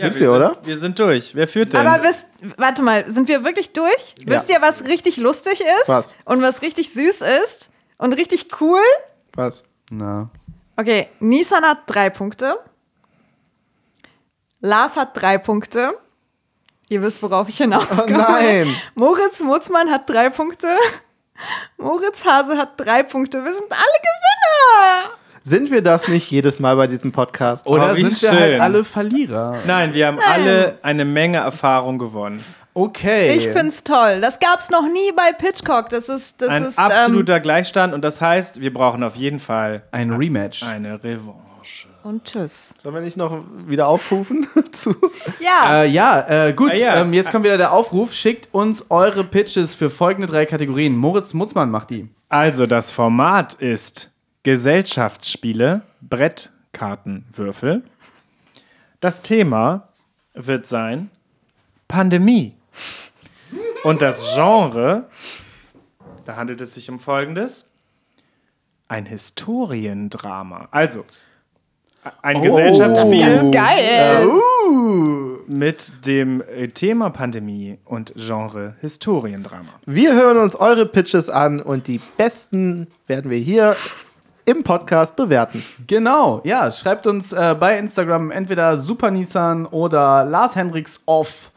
Sind wir, oder? Wir sind durch. Wer führt denn? Aber wisst, warte mal, sind wir wirklich durch? Wisst ihr, was richtig lustig ist? Was? Und was richtig süß ist? Und richtig cool? Was? Na. Okay, Nissan hat drei Punkte. Lars hat drei Punkte. Ihr wisst, worauf ich hinauskomme. Oh nein. Moritz Mutzmann hat drei Punkte. Moritz Hase hat drei Punkte. Wir sind alle Gewinner. Sind wir das nicht jedes Mal bei diesem Podcast? Oder Oh, sind wir halt schön. alle Verlierer? Nein, wir haben alle eine Menge Erfahrung gewonnen. Okay. Ich find's toll. Das gab's noch nie bei Pitchcock. Das ist, das Ein ist ähm, absoluter Gleichstand und das heißt, wir brauchen auf jeden Fall ein Rematch. eine Revanche. und tschüss. Sollen wir nicht noch wieder aufrufen? zu? Ja, Äh, ja, äh, gut. Ah, ja. Ähm, jetzt kommt wieder der Aufruf. Schickt uns eure Pitches für folgende drei Kategorien. Moritz Mutzmann macht die. Also, das Format ist Gesellschaftsspiele, Brettkartenwürfel. Das Thema wird sein Pandemie. Und das Genre, da handelt es sich um Folgendes: ein Historiendrama. Also, ein Oh. Gesellschaftsspiel ganz geil. mit dem äh, Thema Pandemie und Genre Historiendrama. Wir hören uns eure Pitches an und die besten werden wir hier im Podcast bewerten. Genau, ja. Schreibt uns äh, bei Instagram entweder Super Nissan oder Lars Hendricks Off.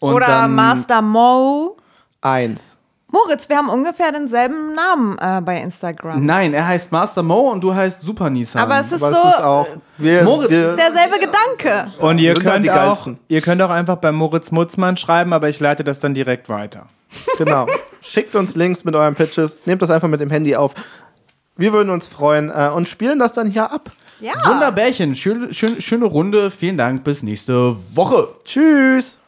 Und Oder Master Mo. Eins. Moritz, wir haben ungefähr denselben Namen äh, bei Instagram. Nein, er heißt Master Mo und du heißt Super Nissan. Aber es ist Aber so es ist auch. Wir, Moritz, wir, derselbe Gedanke. Und ihr halt könnt, auch, Geilsten. ihr könnt auch einfach bei Moritz Mutzmann schreiben, aber ich leite das dann direkt weiter. Genau. Schickt uns Links mit euren Pitches. Nehmt das einfach mit dem Handy auf. Wir würden uns freuen äh, und spielen das dann hier ab. Ja. Wunderbärchen. Schöne, schöne, schöne Runde. Vielen Dank. Bis nächste Woche. Tschüss.